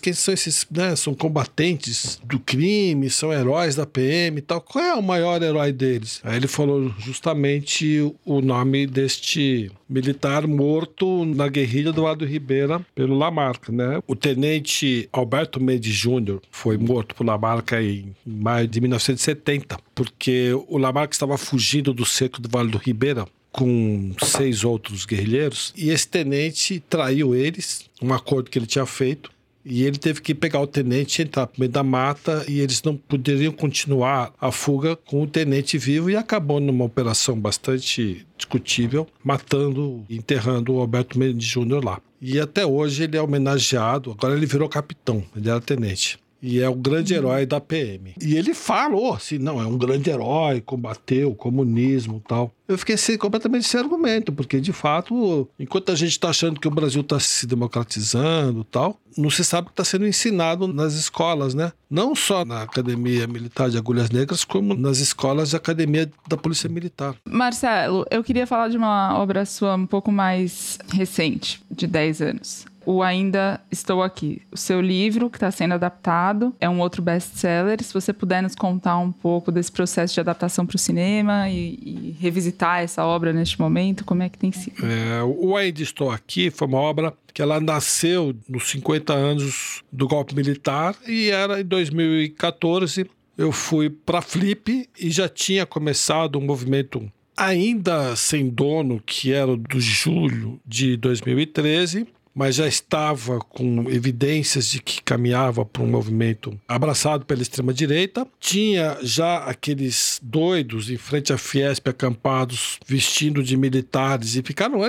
Quem são esses, né? São combatentes do crime, são heróis da PM e tal. Qual é o maior herói deles? Aí ele falou justamente o nome deste militar morto na guerrilha do Aldo Ribeira pelo Lamarca, né? O tenente Alberto Mendes Júnior foi morto por Lamarca em maio de 1970, porque o Lamarca estava fugindo do cerco do Vale do Ribeira com seis outros guerrilheiros e esse tenente traiu eles, um acordo que ele tinha feito. E ele teve que pegar o tenente, entrar no meio da mata e eles não poderiam continuar a fuga com o tenente vivo e acabou numa operação bastante discutível, matando e enterrando o Alberto Mendes Júnior lá. E até hoje ele é homenageado, agora ele virou capitão, ele era tenente. E é o grande herói da PM. E ele falou assim: não, é um grande herói, combateu o comunismo tal. Eu fiquei assim, completamente sem argumento, porque de fato, enquanto a gente está achando que o Brasil está se democratizando tal, não se sabe o que está sendo ensinado nas escolas, né? Não só na Academia Militar de Agulhas Negras, como nas escolas de Academia da Polícia Militar. Marcelo, eu queria falar de uma obra sua um pouco mais recente, de 10 anos o Ainda Estou Aqui. O seu livro, que está sendo adaptado, é um outro best-seller. Se você puder nos contar um pouco desse processo de adaptação para o cinema e, e, revisitar essa obra neste momento, como é que tem sido? É, o Ainda Estou Aqui foi uma obra que ela nasceu nos 50 anos do golpe militar e era em 2014. Eu fui para Flip e já tinha começado um movimento ainda sem dono, que era do julho de 2013, mas já estava com evidências de que caminhava para um movimento abraçado pela extrema-direita. Tinha já aqueles doidos em frente à Fiesp acampados, vestindo de militares e ficaram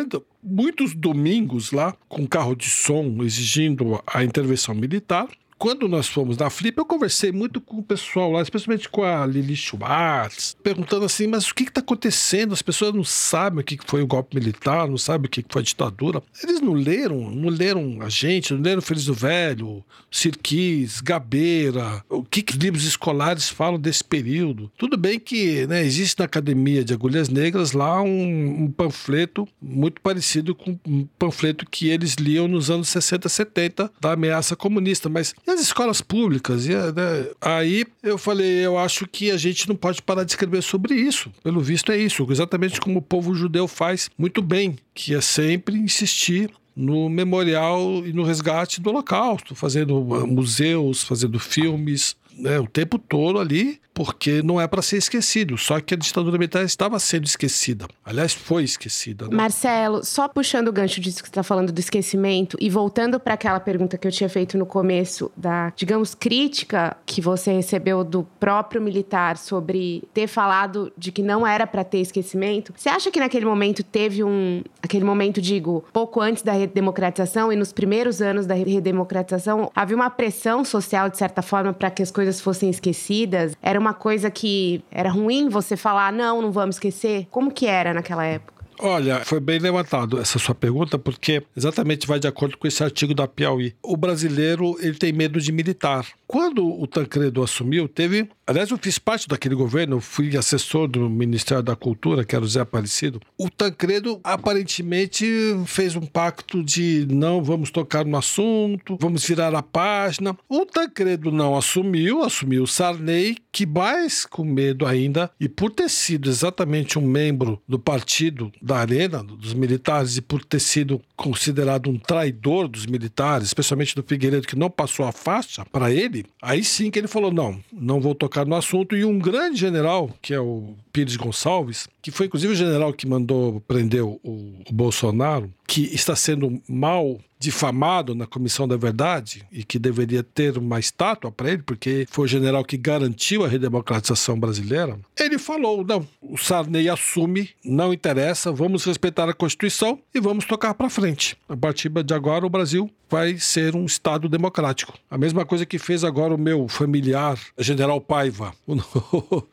muitos domingos lá com carro de som exigindo a intervenção militar quando nós fomos na Flip, eu conversei muito com o pessoal lá, especialmente com a Lili Schwartz, perguntando assim: mas o que está acontecendo? As pessoas não sabem o que foi o golpe militar, não sabem o que foi a ditadura. Eles não leram, não leram a gente, não leram Feliz do Velho, Sirquis, Gabeira, o que, que livros escolares falam desse período. Tudo bem que né, existe na Academia de Agulhas Negras lá um, um panfleto muito parecido com um panfleto que eles liam nos anos 60, 70 da ameaça comunista, mas as escolas públicas. E, né? Aí eu falei, eu acho que a gente não pode parar de escrever sobre isso. Pelo visto é isso, exatamente como o povo judeu faz muito bem, que é sempre insistir no memorial e no resgate do Holocausto, fazendo museus, fazendo filmes, né, o tempo todo ali porque não é para ser esquecido. Só que a ditadura militar estava sendo esquecida. Aliás, foi esquecida. Né? Marcelo, só puxando o gancho disso que você está falando do esquecimento e voltando para aquela pergunta que eu tinha feito no começo, da, digamos, crítica que você recebeu do próprio militar sobre ter falado de que não era para ter esquecimento, você acha que naquele momento teve um. aquele momento, digo, pouco antes da redemocratização e nos primeiros anos da redemocratização, havia uma pressão social, de certa forma, para que as coisas fossem esquecidas? Era uma coisa que era ruim você falar, não, não vamos esquecer? Como que era naquela época? Olha, foi bem levantado essa sua pergunta, porque exatamente vai de acordo com esse artigo da Piauí. O brasileiro ele tem medo de militar. Quando o Tancredo assumiu, teve. Aliás, eu fiz parte daquele governo, fui assessor do Ministério da Cultura, que era o Zé Aparecido. O Tancredo aparentemente fez um pacto de não vamos tocar no assunto, vamos virar a página. O Tancredo não assumiu, assumiu o Sarney, que mais com medo ainda, e por ter sido exatamente um membro do partido da Arena, dos militares, e por ter sido considerado um traidor dos militares, especialmente do Figueiredo, que não passou a faixa para ele, aí sim que ele falou: não, não vou tocar no assunto. E um grande general, que é o Pires Gonçalves, que foi inclusive o general que mandou prender o, o Bolsonaro, que está sendo mal difamado na Comissão da Verdade e que deveria ter uma estátua para ele, porque foi o general que garantiu a redemocratização brasileira, ele falou: não, o Sarney assume, não interessa, vamos respeitar a Constituição e vamos tocar para frente. A partir de agora, o Brasil vai ser um Estado democrático. A mesma coisa que fez agora o meu familiar, General Paiva, o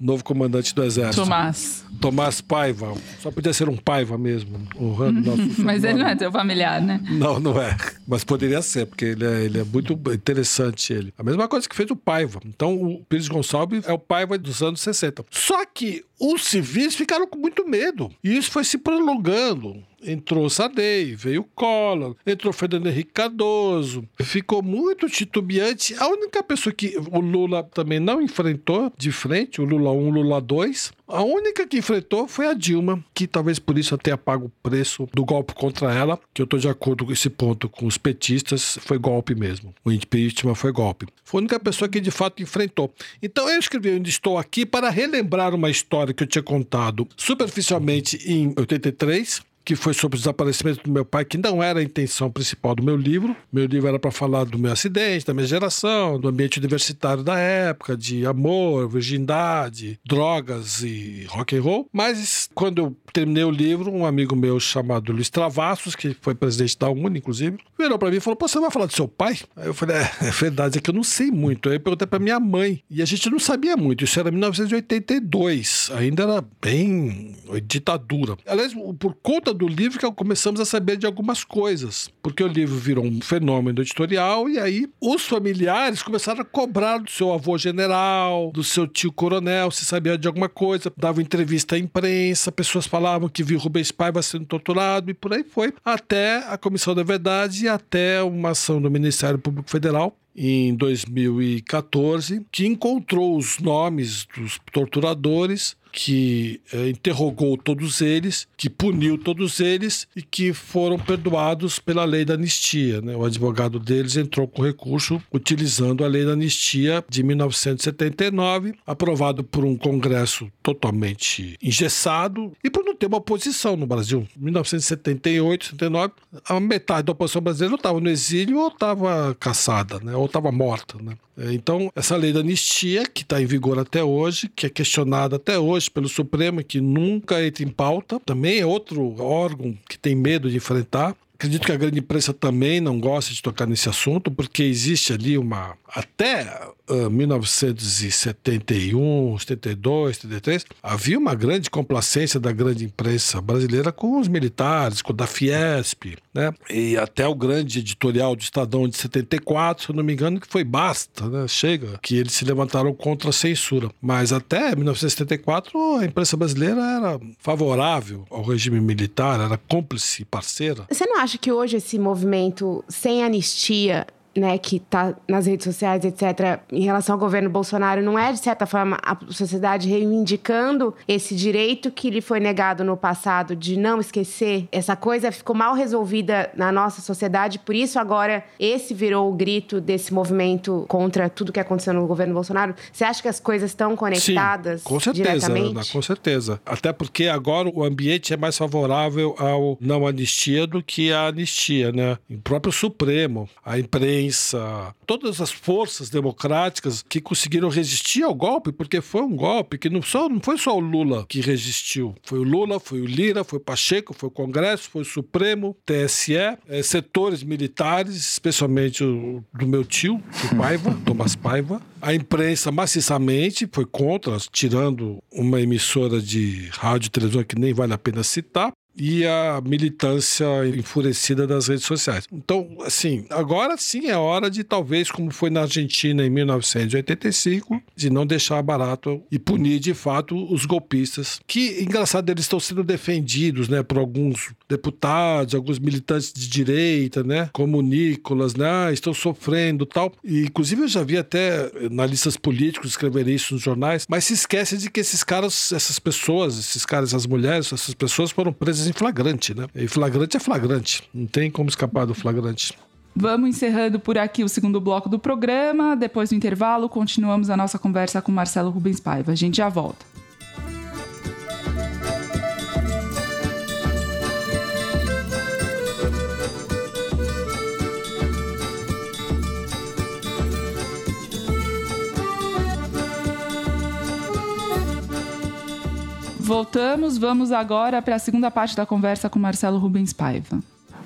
novo comandante do Exército. Tomás. Tomás Paiva. Só podia ser um Paiva mesmo, honrando nosso Mas ele não é teu familiar, né? Não, não é. Mas poderia ser, porque ele é, ele é muito interessante. ele. A mesma coisa que fez o Paiva. Então, o Pires Gonçalves é o Paiva dos anos 60. Só que os civis ficaram com muito medo. E isso foi se prolongando entrou Sadei, veio Collor, entrou Fernando Henrique Cardoso, ficou muito titubeante. A única pessoa que o Lula também não enfrentou de frente, o Lula 1, Lula 2, a única que enfrentou foi a Dilma, que talvez por isso tenha pago o preço do golpe contra ela, que eu estou de acordo com esse ponto com os petistas, foi golpe mesmo. O impeachment foi golpe. Foi a única pessoa que de fato enfrentou. Então eu escrevi Ainda Estou Aqui para relembrar uma história que eu tinha contado superficialmente em 83, que foi sobre o desaparecimento do meu pai, que não era a intenção principal do meu livro. Meu livro era para falar do meu acidente, da minha geração, do ambiente universitário da época, de amor, virgindade, drogas e rock and roll. Mas quando eu terminei o livro, um amigo meu chamado Luiz Travassos, que foi presidente da UNE, inclusive, virou para mim e falou: Pô, você vai falar do seu pai? Aí eu falei: É, é verdade, é que eu não sei muito. Aí eu perguntei para minha mãe, e a gente não sabia muito. Isso era 1982, ainda era bem ditadura. Aliás, por conta do livro que começamos a saber de algumas coisas, porque o livro virou um fenômeno editorial e aí os familiares começaram a cobrar do seu avô general, do seu tio coronel, se sabia de alguma coisa, dava entrevista à imprensa, pessoas falavam que viu Rubens Paiva sendo torturado e por aí foi, até a Comissão da Verdade e até uma ação do Ministério Público Federal em 2014, que encontrou os nomes dos torturadores que é, interrogou todos eles, que puniu todos eles e que foram perdoados pela lei da anistia. Né? O advogado deles entrou com recurso utilizando a lei da anistia de 1979, aprovado por um Congresso totalmente engessado e por não ter uma oposição no Brasil. Em 1978, 79, a metade da oposição brasileira estava no exílio ou estava caçada, né? ou estava morta. Né? É, então, essa lei da anistia, que está em vigor até hoje, que é questionada até hoje pelo Supremo, que nunca entra em pauta, também é outro órgão que tem medo de enfrentar. Acredito que a grande imprensa também não gosta de tocar nesse assunto, porque existe ali uma. Até uh, 1971, 72, 73, havia uma grande complacência da grande imprensa brasileira com os militares, com a da Fiesp, né? E até o grande editorial do Estadão de 74, se eu não me engano, que foi basta, né? Chega, que eles se levantaram contra a censura. Mas até 1974, a imprensa brasileira era favorável ao regime militar, era cúmplice, parceira. Você não acha que hoje esse movimento sem anistia né, que está nas redes sociais, etc., em relação ao governo Bolsonaro, não é, de certa forma, a sociedade reivindicando esse direito que lhe foi negado no passado de não esquecer? Essa coisa ficou mal resolvida na nossa sociedade, por isso agora esse virou o grito desse movimento contra tudo que aconteceu no governo Bolsonaro. Você acha que as coisas estão conectadas? Sim, com certeza, Ana, com certeza. Até porque agora o ambiente é mais favorável ao não anistia do que a anistia, né? O próprio Supremo, a imprensa imprensa, todas as forças democráticas que conseguiram resistir ao golpe, porque foi um golpe que não, só, não foi só o Lula que resistiu. Foi o Lula, foi o Lira, foi o Pacheco, foi o Congresso, foi o Supremo, TSE, é, setores militares, especialmente o, do meu tio, o Paiva, Thomas Paiva. A imprensa maciçamente foi contra, tirando uma emissora de rádio e televisão que nem vale a pena citar e a militância enfurecida das redes sociais. Então, assim, agora sim é hora de, talvez, como foi na Argentina em 1985, de não deixar barato e punir de fato os golpistas, que, engraçado, eles estão sendo defendidos, né, por alguns deputados, alguns militantes de direita, né, como o Nicolas, né, ah, estão sofrendo tal. E, inclusive, eu já vi até analistas políticos escrever isso nos jornais, mas se esquece de que esses caras, essas pessoas, esses caras, as mulheres, essas pessoas foram presas em flagrante, né? E flagrante é flagrante. Não tem como escapar do flagrante. Vamos encerrando por aqui o segundo bloco do programa. Depois do intervalo, continuamos a nossa conversa com Marcelo Rubens Paiva. A gente já volta. Voltamos, vamos agora para a segunda parte da conversa com Marcelo Rubens Paiva.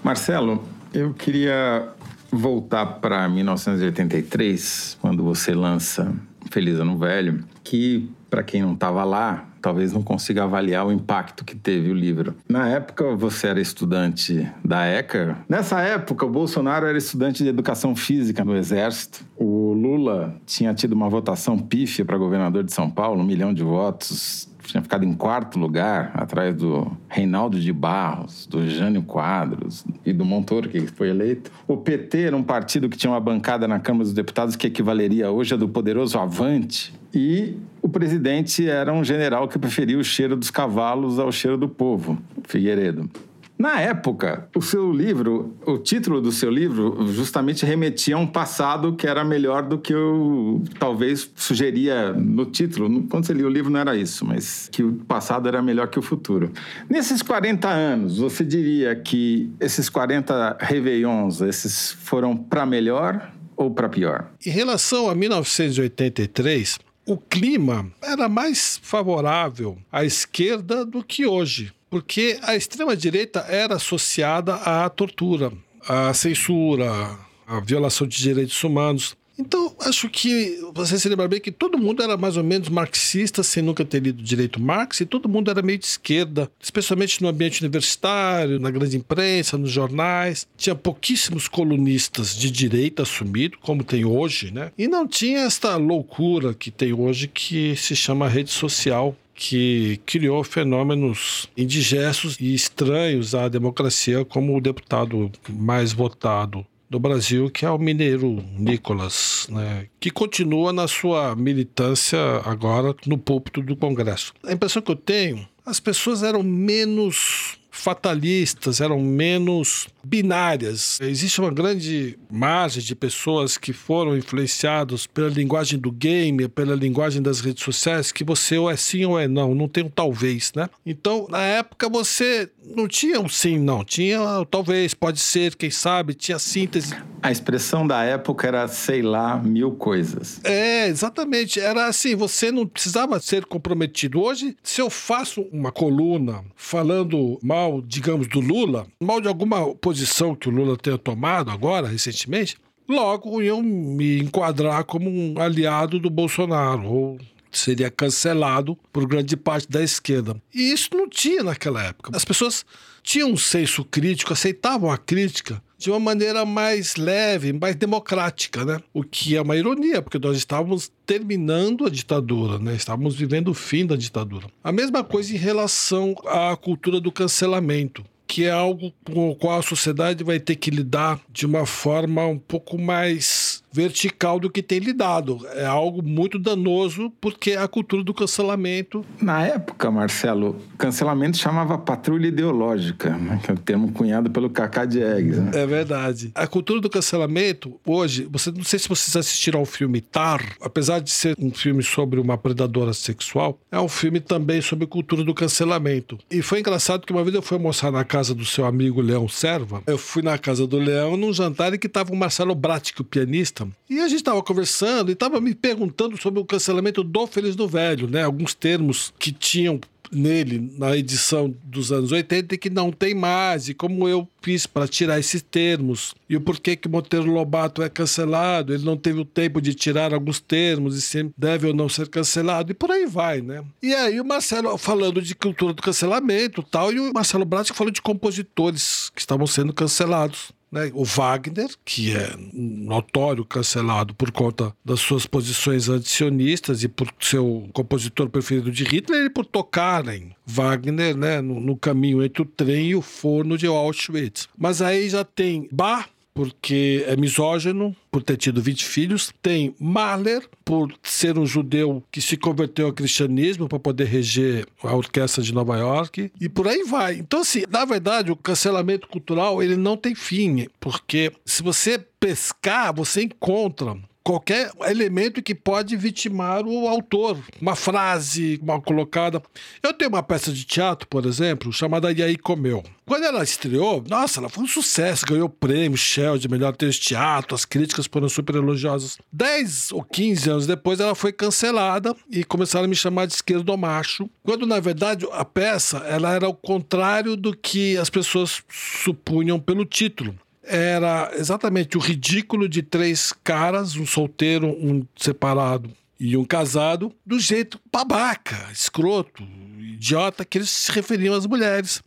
Marcelo, eu queria voltar para 1983, quando você lança Feliz Ano Velho, que para quem não estava lá, talvez não consiga avaliar o impacto que teve o livro. Na época, você era estudante da ECA. Nessa época, o Bolsonaro era estudante de educação física no Exército. O Lula tinha tido uma votação pífia para governador de São Paulo, um milhão de votos tinha ficado em quarto lugar, atrás do Reinaldo de Barros, do Jânio Quadros e do Montoro, que foi eleito. O PT era um partido que tinha uma bancada na Câmara dos Deputados que equivaleria hoje a do poderoso Avante. E o presidente era um general que preferia o cheiro dos cavalos ao cheiro do povo, Figueiredo. Na época, o seu livro, o título do seu livro, justamente remetia a um passado que era melhor do que eu talvez sugeria no título. Quando você lia o livro, não era isso, mas que o passado era melhor que o futuro. Nesses 40 anos, você diria que esses 40 Réveillons, esses foram para melhor ou para pior? Em relação a 1983, o clima era mais favorável à esquerda do que hoje porque a extrema-direita era associada à tortura, à censura, à violação de direitos humanos. Então, acho que você se lembra bem que todo mundo era mais ou menos marxista, sem nunca ter lido direito Marx, e todo mundo era meio de esquerda, especialmente no ambiente universitário, na grande imprensa, nos jornais. Tinha pouquíssimos colunistas de direita assumido, como tem hoje, né? E não tinha esta loucura que tem hoje que se chama rede social, que criou fenômenos indigestos e estranhos à democracia, como o deputado mais votado do Brasil, que é o mineiro Nicolas, né, que continua na sua militância agora no púlpito do Congresso. A impressão que eu tenho, as pessoas eram menos fatalistas, eram menos binárias. Existe uma grande margem de pessoas que foram influenciados pela linguagem do game, pela linguagem das redes sociais, que você ou é sim ou é não, não tem um talvez, né? Então, na época você não tinha um sim, não, tinha talvez, pode ser, quem sabe, tinha síntese. A expressão da época era sei lá, mil coisas. É, exatamente. Era assim, você não precisava ser comprometido. Hoje, se eu faço uma coluna falando mal, digamos, do Lula, mal de alguma posição que o Lula tenha tomado agora, recentemente, logo iam me enquadrar como um aliado do Bolsonaro, ou seria cancelado por grande parte da esquerda. E isso não tinha naquela época. As pessoas tinham um senso crítico, aceitavam a crítica de uma maneira mais leve, mais democrática, né? O que é uma ironia, porque nós estávamos terminando a ditadura, né? Estávamos vivendo o fim da ditadura. A mesma coisa em relação à cultura do cancelamento que é algo com o qual a sociedade vai ter que lidar de uma forma um pouco mais vertical do que tem lidado. É algo muito danoso porque é a cultura do cancelamento. Na época, Marcelo, cancelamento chamava patrulha ideológica, né? que é o termo cunhado pelo Cacá Diegues. Né? É verdade. A cultura do cancelamento, hoje, você não sei se vocês assistiram ao filme Tar, apesar de ser um filme sobre uma predadora sexual, é um filme também sobre cultura do cancelamento. E foi engraçado que uma vez eu fui almoçar na casa do seu amigo Leão Serva, eu fui na casa do Leão num jantar em que estava o Marcelo Bratic, o pianista, e a gente estava conversando e estava me perguntando sobre o cancelamento do Feliz do Velho, né? Alguns termos que tinham nele na edição dos anos 80 e que não tem mais, e como eu fiz para tirar esses termos, e o porquê que Monteiro Lobato é cancelado, ele não teve o tempo de tirar alguns termos e se deve ou não ser cancelado, e por aí vai, né? E aí o Marcelo falando de cultura do cancelamento tal, e o Marcelo Bratti falou de compositores que estavam sendo cancelados. Né? O Wagner, que é notório cancelado por conta das suas posições antisionistas e por ser o compositor preferido de Hitler e por tocarem Wagner né, no, no caminho entre o trem e o forno de Auschwitz. Mas aí já tem Bach, porque é misógino, por ter tido 20 filhos. Tem Mahler, por ser um judeu que se converteu ao cristianismo para poder reger a orquestra de Nova York. E por aí vai. Então, assim, na verdade, o cancelamento cultural ele não tem fim, porque se você pescar, você encontra qualquer elemento que pode vitimar o autor. Uma frase mal colocada. Eu tenho uma peça de teatro, por exemplo, chamada E aí Comeu. Quando ela estreou, nossa, ela foi um sucesso, ganhou prêmio Shell de melhor texto de teatro, as críticas foram super elogiosas. 10 ou 15 anos depois, ela foi cancelada e começaram a me chamar de esquerdo macho, quando na verdade a peça ela era o contrário do que as pessoas supunham pelo título era exatamente o ridículo de três caras, um solteiro, um separado e um casado, do jeito babaca, escroto, idiota que eles se referiam às mulheres.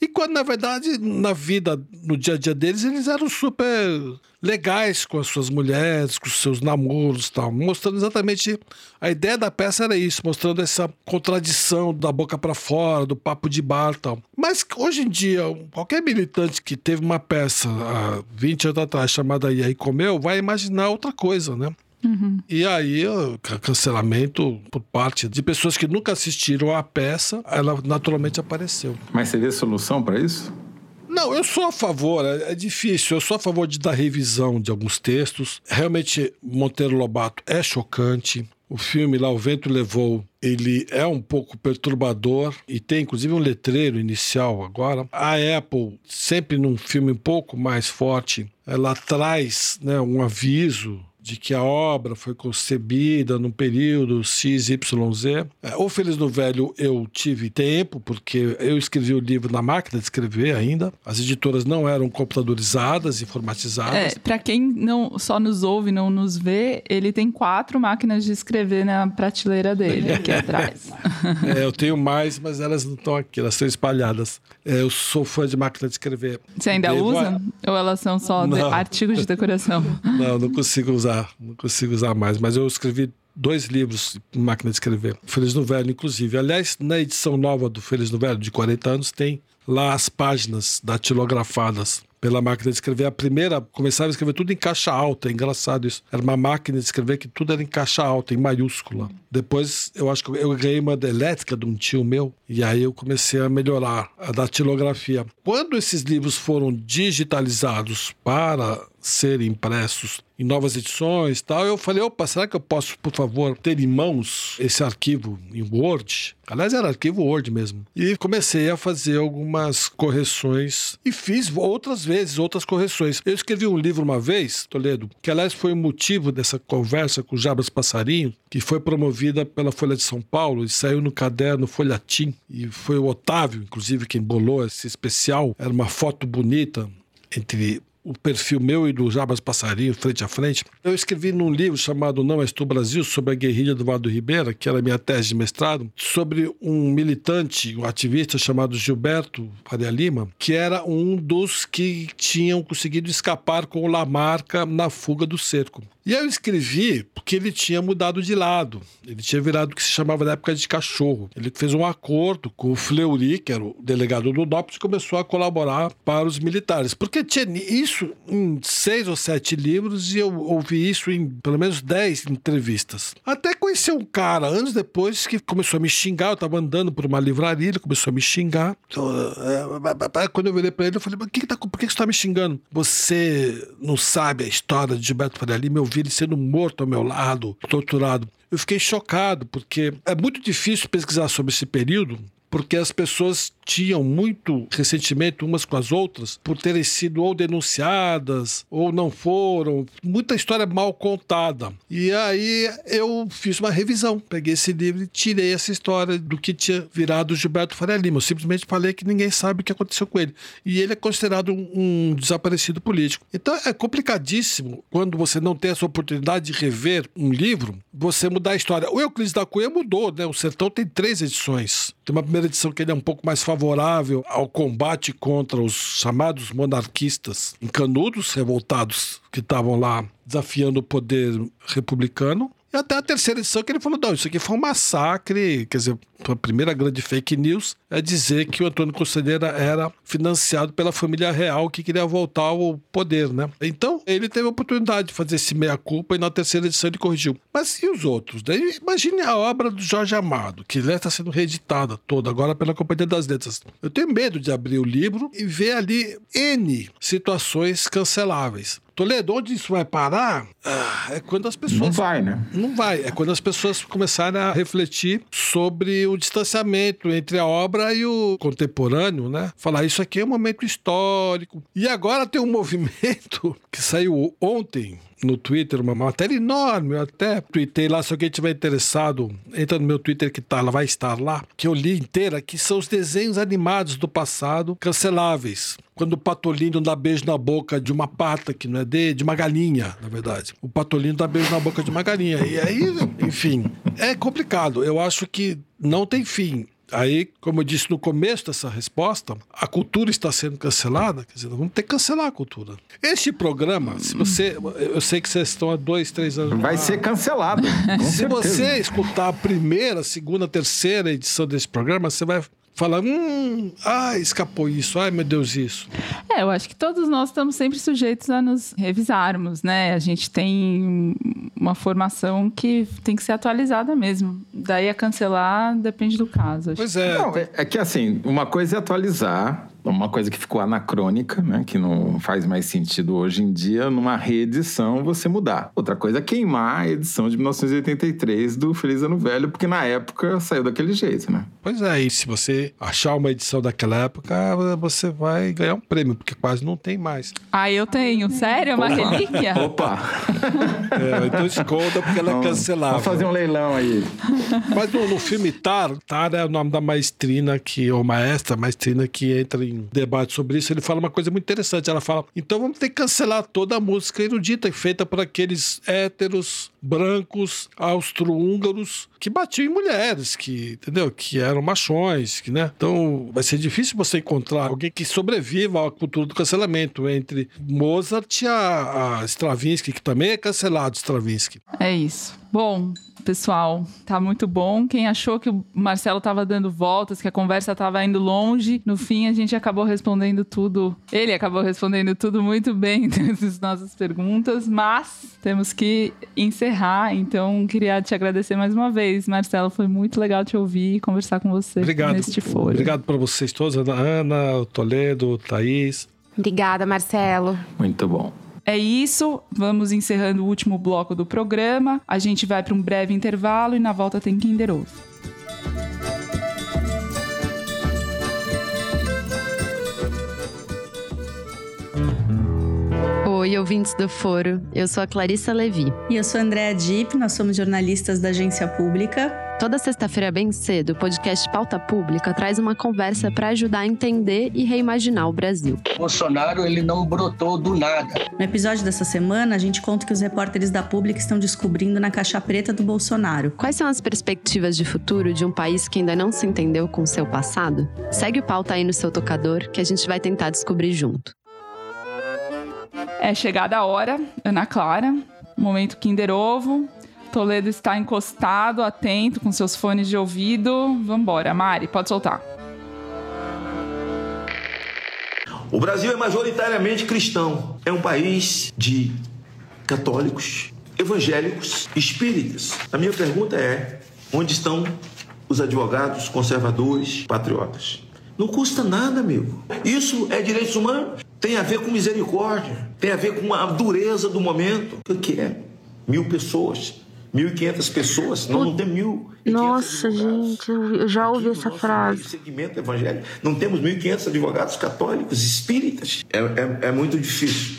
E quando, na verdade, na vida, no dia a dia deles, eles eram super legais com as suas mulheres, com os seus namoros tal, mostrando exatamente a ideia da peça era isso, mostrando essa contradição da boca para fora, do papo de bar tal. Mas hoje em dia, qualquer militante que teve uma peça há 20 anos atrás chamada E aí comeu, vai imaginar outra coisa, né? Uhum. E aí, o cancelamento por parte de pessoas que nunca assistiram à peça, ela naturalmente apareceu. Mas você vê solução para isso? Não, eu sou a favor, é, é, difícil, eu sou a favor de dar revisão de alguns textos. Realmente, Monteiro Lobato é chocante. O filme lá, O Vento Levou, ele é um pouco perturbador e tem inclusive um letreiro inicial agora. A Apple, sempre num filme um pouco mais forte, ela traz né, um aviso de que a obra foi concebida num período XYZ. É, o Feliz no Velho eu tive tempo, porque eu escrevi o livro na máquina de escrever ainda. As editoras não eram computadorizadas, informatizadas. É, para quem não só nos ouve, não nos vê, ele tem quatro máquinas de escrever na prateleira dele, aqui atrás. É, eu tenho mais, mas elas não estão aqui, elas estão espalhadas. É, eu sou fã de máquina de escrever. Você ainda Devo usa? A... Ou elas são só de artigos de decoração? Não, não consigo usar usar, não consigo usar mais. Mas eu escrevi dois livros em máquina de escrever. Feliz no Velho, inclusive. Aliás, na edição nova do Feliz no Velho, de 40 anos, tem lá as páginas datilografadas pela máquina de escrever. A primeira começava a escrever tudo em caixa alta, é engraçado isso. Era uma máquina de escrever que tudo era em caixa alta, em maiúscula. Depois eu acho que eu ganhei uma elétrica de um tio meu e aí eu comecei a melhorar a datilografia. Quando esses livros foram digitalizados para serem impressos em novas edições tal, eu falei, opa, será que eu posso, por favor, ter em mãos esse arquivo em Word? Aliás, era arquivo Word mesmo. E comecei a fazer algumas correções e fiz outras vezes outras correções. Eu escrevi um livro uma vez, Toledo, que aliás foi o motivo dessa conversa com o Jabas Passarinho, que foi promovida pela Folha de São Paulo e saiu no caderno Folhatim. E foi o Otávio, inclusive, quem bolou esse especial. Era uma foto bonita entre o perfil meu e do Jabas Passarinho, frente a frente. Eu escrevi num livro chamado Não És Tu Brasil, sobre a guerrilha do Vado Ribeira, que era minha tese de mestrado, sobre um militante, um ativista chamado Gilberto Faria Lima, que era um dos que tinham conseguido escapar com o Lamarca na fuga do cerco. E eu escrevi porque ele tinha mudado de lado. Ele tinha virado o que se chamava na época de cachorro. Ele fez um acordo com o Fleury, que era o delegado do DOPS, e começou a colaborar para os militares. Porque tinha isso em seis ou sete livros e eu ouvi isso em pelo menos dez entrevistas. Até conheci um cara, anos depois, que começou a me xingar. Eu estava andando por uma livraria, ele começou a me xingar. Então, é, quando eu virei para ele, eu falei, mas que que tá, por que você está me xingando? Você não sabe a história de Gilberto Faria Lima? Eu ele sendo morto ao meu lado, torturado. Eu fiquei chocado, porque é muito difícil pesquisar sobre esse período, porque as pessoas tinham muito ressentimento umas com as outras por terem sido ou denunciadas ou não foram. Muita história mal contada. E aí eu fiz uma revisão, peguei esse livro e tirei essa história do que tinha virado Gilberto Faria Lima. Eu simplesmente falei que ninguém sabe o que aconteceu com ele. E ele é considerado um, um desaparecido político. Então é complicadíssimo quando você não tem essa oportunidade de rever um livro, você mudar a história. O Euclides da Cunha mudou, né? O Sertão tem três edições. Tem uma primeira edição que ele é um pouco mais favorável ao combate contra os chamados monarquistas encanudos, revoltados, que estavam lá desafiando o poder republicano. E até a terceira edição que ele falou: não, isso aqui foi um massacre. Quer dizer, a primeira grande fake news é dizer que o Antônio Conselheira era financiado pela família real que queria voltar ao poder, né? Então, ele teve a oportunidade de fazer esse meia-culpa e na terceira edição ele corrigiu. Mas e os outros? Daí, imagine a obra do Jorge Amado, que está sendo reeditada toda agora pela Companhia das Letras. Eu tenho medo de abrir o livro e ver ali N situações canceláveis. Toledo, onde isso vai parar? Ah, é quando as pessoas. Não vai, né? Não vai. É quando as pessoas começarem a refletir sobre o distanciamento entre a obra e o contemporâneo, né? Falar isso aqui é um momento histórico. E agora tem um movimento que saiu ontem, no Twitter uma matéria enorme, eu até tuitei lá, se alguém tiver interessado, entra no meu Twitter que tá, ela vai estar lá, que eu li inteira, que são os desenhos animados do passado canceláveis. Quando o patolino dá beijo na boca de uma pata, que não é de, de uma galinha, na verdade. O patolino dá beijo na boca de uma galinha. E aí, enfim, é complicado. Eu acho que não tem fim. Aí, como eu disse no começo dessa resposta, a cultura está sendo cancelada, quer dizer, vamos ter que cancelar a cultura. Este programa, se você. Eu sei que vocês estão há dois, três anos. Vai ser cancelado. se certeza. você escutar a primeira, segunda, terceira edição desse programa, você vai fala, hum, ah, escapou isso, ai meu Deus, isso. É, eu acho que todos nós estamos sempre sujeitos a nos revisarmos, né? A gente tem uma formação que tem que ser atualizada mesmo. Daí a cancelar depende do caso. Pois é. Não, é, é que assim, uma coisa é atualizar, uma coisa que ficou anacrônica, né, que não faz mais sentido hoje em dia, numa reedição você mudar. Outra coisa é queimar a edição de 1983 do Feliz Ano Velho, porque na época saiu daquele jeito, né? Pois é, e se você achar uma edição daquela época, você vai ganhar um prêmio, porque quase não tem mais. Ah, eu tenho. Sério? É uma Opa. relíquia? Opa! é, então esconda porque ela é cancelada. Vamos fazer um leilão aí. Mas no, no filme Tar, Tar é o nome da maestrina que, ou maestra, maestrina que entra em debate sobre isso, ele fala uma coisa muito interessante. Ela fala: então vamos ter que cancelar toda a música erudita feita por aqueles héteros brancos austro-húngaros que batiam em mulheres, que, entendeu? Que eram machões, que, né? Então vai ser difícil você encontrar alguém que sobreviva à cultura do cancelamento entre Mozart e a, a Stravinsky, que também é cancelado Stravinsky. É isso. Bom, pessoal. Tá muito bom. Quem achou que o Marcelo tava dando voltas, que a conversa tava indo longe, no fim a gente acabou respondendo tudo. Ele acabou respondendo tudo muito bem das nossas perguntas, mas temos que encerrar. Então, queria te agradecer mais uma vez, Marcelo. Foi muito legal te ouvir e conversar com você Obrigado. neste foro. Obrigado para vocês todos, Ana, Ana Toledo, Thaís. Obrigada, Marcelo. Muito bom. É isso, vamos encerrando o último bloco do programa. A gente vai para um breve intervalo e na volta tem Kinder Ovo. Oi, ouvintes do Foro. Eu sou a Clarissa Levi. E eu sou a Andréa Dipp, nós somos jornalistas da agência pública. Toda sexta-feira, bem cedo, o podcast Pauta Pública traz uma conversa para ajudar a entender e reimaginar o Brasil. Bolsonaro, ele não brotou do nada. No episódio dessa semana, a gente conta que os repórteres da Pública estão descobrindo na caixa preta do Bolsonaro. Quais são as perspectivas de futuro de um país que ainda não se entendeu com seu passado? Segue o pauta aí no seu tocador que a gente vai tentar descobrir junto. É chegada a hora, Ana Clara, Momento Kinder Ovo. Toledo está encostado, atento, com seus fones de ouvido. Vambora, Mari, pode soltar. O Brasil é majoritariamente cristão. É um país de católicos, evangélicos, espíritas. A minha pergunta é: onde estão os advogados conservadores, patriotas? Não custa nada, amigo. Isso é direitos humanos. Tem a ver com misericórdia. Tem a ver com a dureza do momento. O que é? Mil pessoas. 1.500 pessoas. Não, não tem mil. Nossa, gente, eu já ouvi essa frase. Segmento evangélico. Não temos 1.500 advogados católicos, espíritas. É, é, é muito difícil.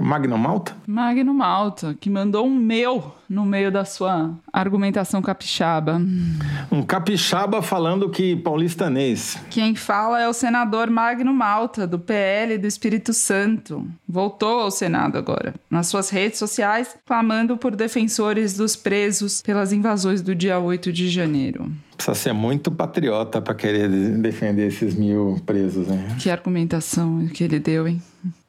Magno Malta? Magno Malta, que mandou um meu no meio da sua argumentação capixaba. Um capixaba falando que paulistanês. Quem fala é o senador Magno Malta, do PL do Espírito Santo. Voltou ao Senado agora, nas suas redes sociais, clamando por defensores dos presos pelas invasões do dia 8 de janeiro. Precisa ser muito patriota para querer defender esses mil presos, né? Que argumentação que ele deu, hein?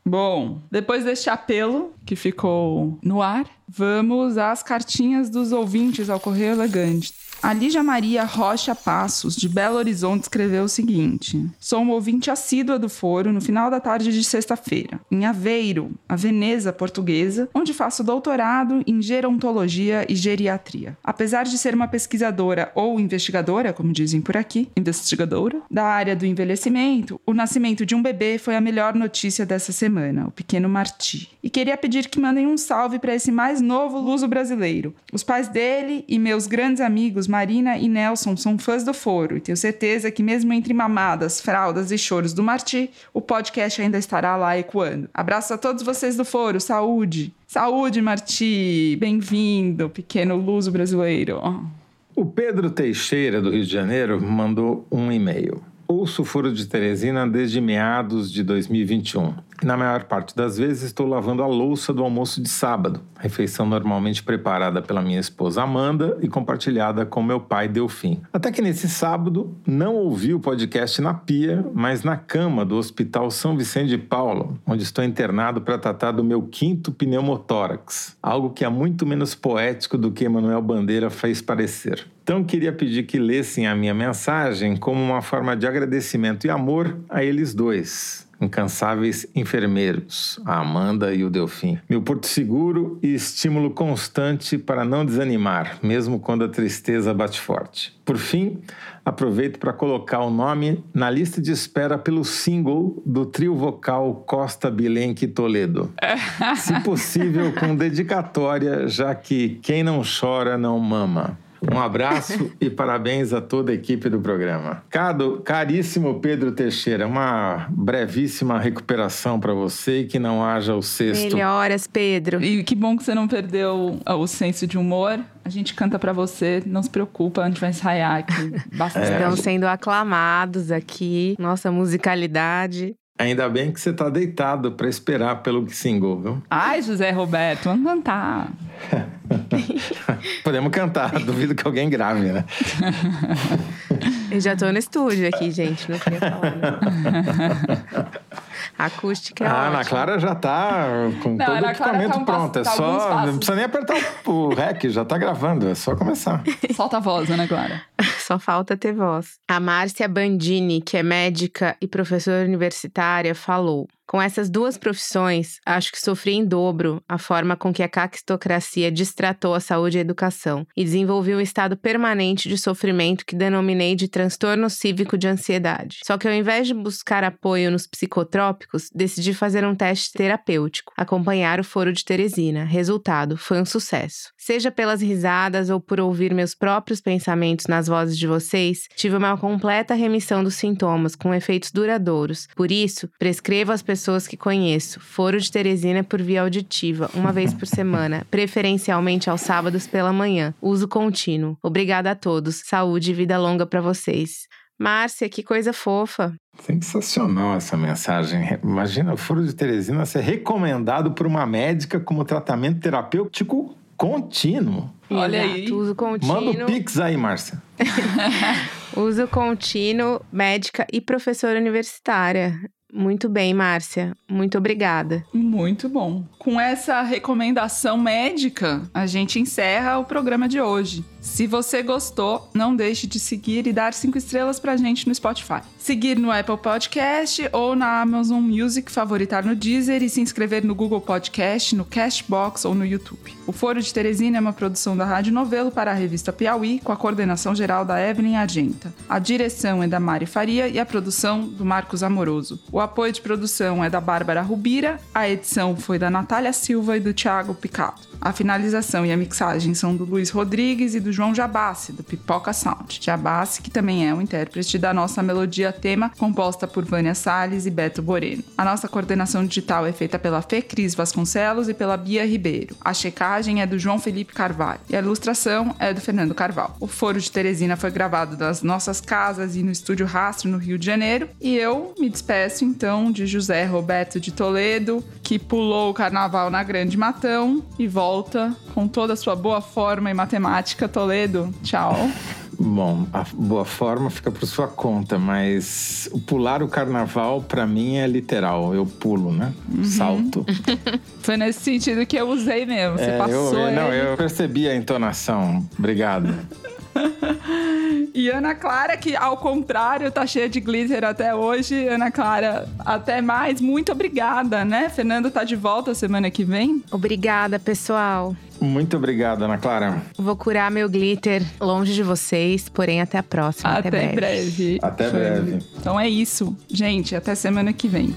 Bom, depois deste apelo que ficou no ar, vamos às cartinhas dos ouvintes ao Correio Elegante. A Lígia Maria Rocha Passos, de Belo Horizonte, escreveu o seguinte: Sou um ouvinte assídua do foro no final da tarde de sexta-feira, em Aveiro, a Veneza portuguesa, onde faço doutorado em gerontologia e geriatria. Apesar de ser uma pesquisadora ou investigadora, como dizem por aqui, investigadora, da área do envelhecimento, o nascimento de um bebê foi a melhor notícia dessa semana, o pequeno Marti. E queria pedir que mandem um salve para esse mais novo luso brasileiro. Os pais dele e meus grandes amigos Marina e Nelson são fãs do foro e tenho certeza que, mesmo entre mamadas, fraldas e choros do Marti, o podcast ainda estará lá ecoando. Abraço a todos vocês do foro, saúde! Saúde, Marti! Bem-vindo, pequeno luso brasileiro! O Pedro Teixeira, do Rio de Janeiro, mandou um e-mail. Ouço o Foro de Teresina desde meados de 2021. Na maior parte das vezes estou lavando a louça do almoço de sábado, refeição normalmente preparada pela minha esposa Amanda e compartilhada com meu pai Delfim. Até que nesse sábado não ouvi o podcast na pia, mas na cama do Hospital São Vicente de Paulo, onde estou internado para tratar do meu quinto pneumotórax, algo que é muito menos poético do que Emanuel Bandeira fez parecer. Então queria pedir que lessem a minha mensagem como uma forma de agradecimento e amor a eles dois, incansáveis enfermeiros, a Amanda e o Delfim. Meu porto seguro e estímulo constante para não desanimar, mesmo quando a tristeza bate forte. Por fim, aproveito para colocar o nome na lista de espera pelo single do trio vocal Costa Bilenque Toledo. Se possível, com dedicatória, já que quem não chora não mama. Um abraço e parabéns a toda a equipe do programa. Cado, caríssimo Pedro Teixeira, uma brevíssima recuperação para você e que não haja o sexto. Melhoras, Pedro. E que bom que você não perdeu o senso de humor. A gente canta para você, não se preocupa, a gente vai ensaiar aqui bastante. Estão sendo aclamados aqui, nossa musicalidade. Ainda bem que você tá deitado para esperar pelo single, viu? Ai, José Roberto, vamos cantar. Podemos cantar, duvido que alguém grave, né? Eu já tô no estúdio aqui, gente, não queria falar. Não. A acústica é Ah, ótima. Ana Clara já tá com Não, todo o Clara equipamento tá um pronto. passo- é tá só. Não precisa nem apertar o REC, já tá gravando, é só começar. Solta a voz, Ana Clara. Só falta ter voz. A Márcia Bandini, que é médica e professora universitária, falou: Com essas duas profissões, acho que sofri em dobro a forma com que a caquistocracia distratou a saúde e a educação e desenvolveu um estado permanente de sofrimento que denominei de transtorno cívico de ansiedade. Só que ao invés de buscar apoio nos psicotrópicos, decidi fazer um teste terapêutico, acompanhar o foro de Teresina. Resultado: foi um sucesso. Seja pelas risadas ou por ouvir meus próprios pensamentos nas vozes de vocês, tive uma completa remissão dos sintomas com efeitos duradouros. Por isso, prescrevo às pessoas que conheço foro de Teresina por via auditiva, uma vez por semana, preferencialmente aos sábados pela manhã. Uso contínuo. Obrigada a todos. Saúde e vida longa para vocês. Márcia, que coisa fofa. Sensacional essa mensagem. Imagina o furo de Teresina ser recomendado por uma médica como tratamento terapêutico contínuo. Olha Exato, aí. Uso contínuo. Manda o Pix aí, Márcia. Uso contínuo, médica e professora universitária. Muito bem, Márcia. Muito obrigada. Muito bom. Com essa recomendação médica, a gente encerra o programa de hoje. Se você gostou, não deixe de seguir e dar cinco estrelas pra gente no Spotify. Seguir no Apple Podcast ou na Amazon Music, favoritar no Deezer e se inscrever no Google Podcast, no Cashbox ou no YouTube. O Foro de Teresina é uma produção da Rádio Novelo para a revista Piauí, com a coordenação geral da Evelyn Argenta. A direção é da Mari Faria e a produção do Marcos Amoroso. O apoio de produção é da Bárbara Rubira, a edição foi da Natália Silva e do Thiago Picado. A finalização e a mixagem são do Luiz Rodrigues e do João Jabassi, do Pipoca Sound. Jabassi, que também é o intérprete da nossa melodia tema, composta por Vânia Salles e Beto Boreno. A nossa coordenação digital é feita pela Fê Cris Vasconcelos e pela Bia Ribeiro. A checagem é do João Felipe Carvalho e a ilustração é do Fernando Carvalho. O Foro de Teresina foi gravado nas nossas casas e no Estúdio Rastro, no Rio de Janeiro. E eu me despeço então de José Roberto de Toledo, que pulou o carnaval na Grande Matão e volta com toda a sua boa forma em matemática, Toledo. Tchau. Bom, a boa forma fica por sua conta, mas o pular o carnaval para mim é literal. Eu pulo, né? Uhum. Salto. Foi nesse sentido que eu usei mesmo. Você é, passou. Eu, eu, não, eu percebi a entonação. Obrigado. E Ana Clara, que ao contrário, tá cheia de glitter até hoje. Ana Clara, até mais. Muito obrigada, né? Fernando tá de volta semana que vem. Obrigada, pessoal. Muito obrigado, Ana Clara. Vou curar meu glitter longe de vocês, porém até a próxima. Até, até breve. breve. Até breve. Então é isso, gente. Até semana que vem.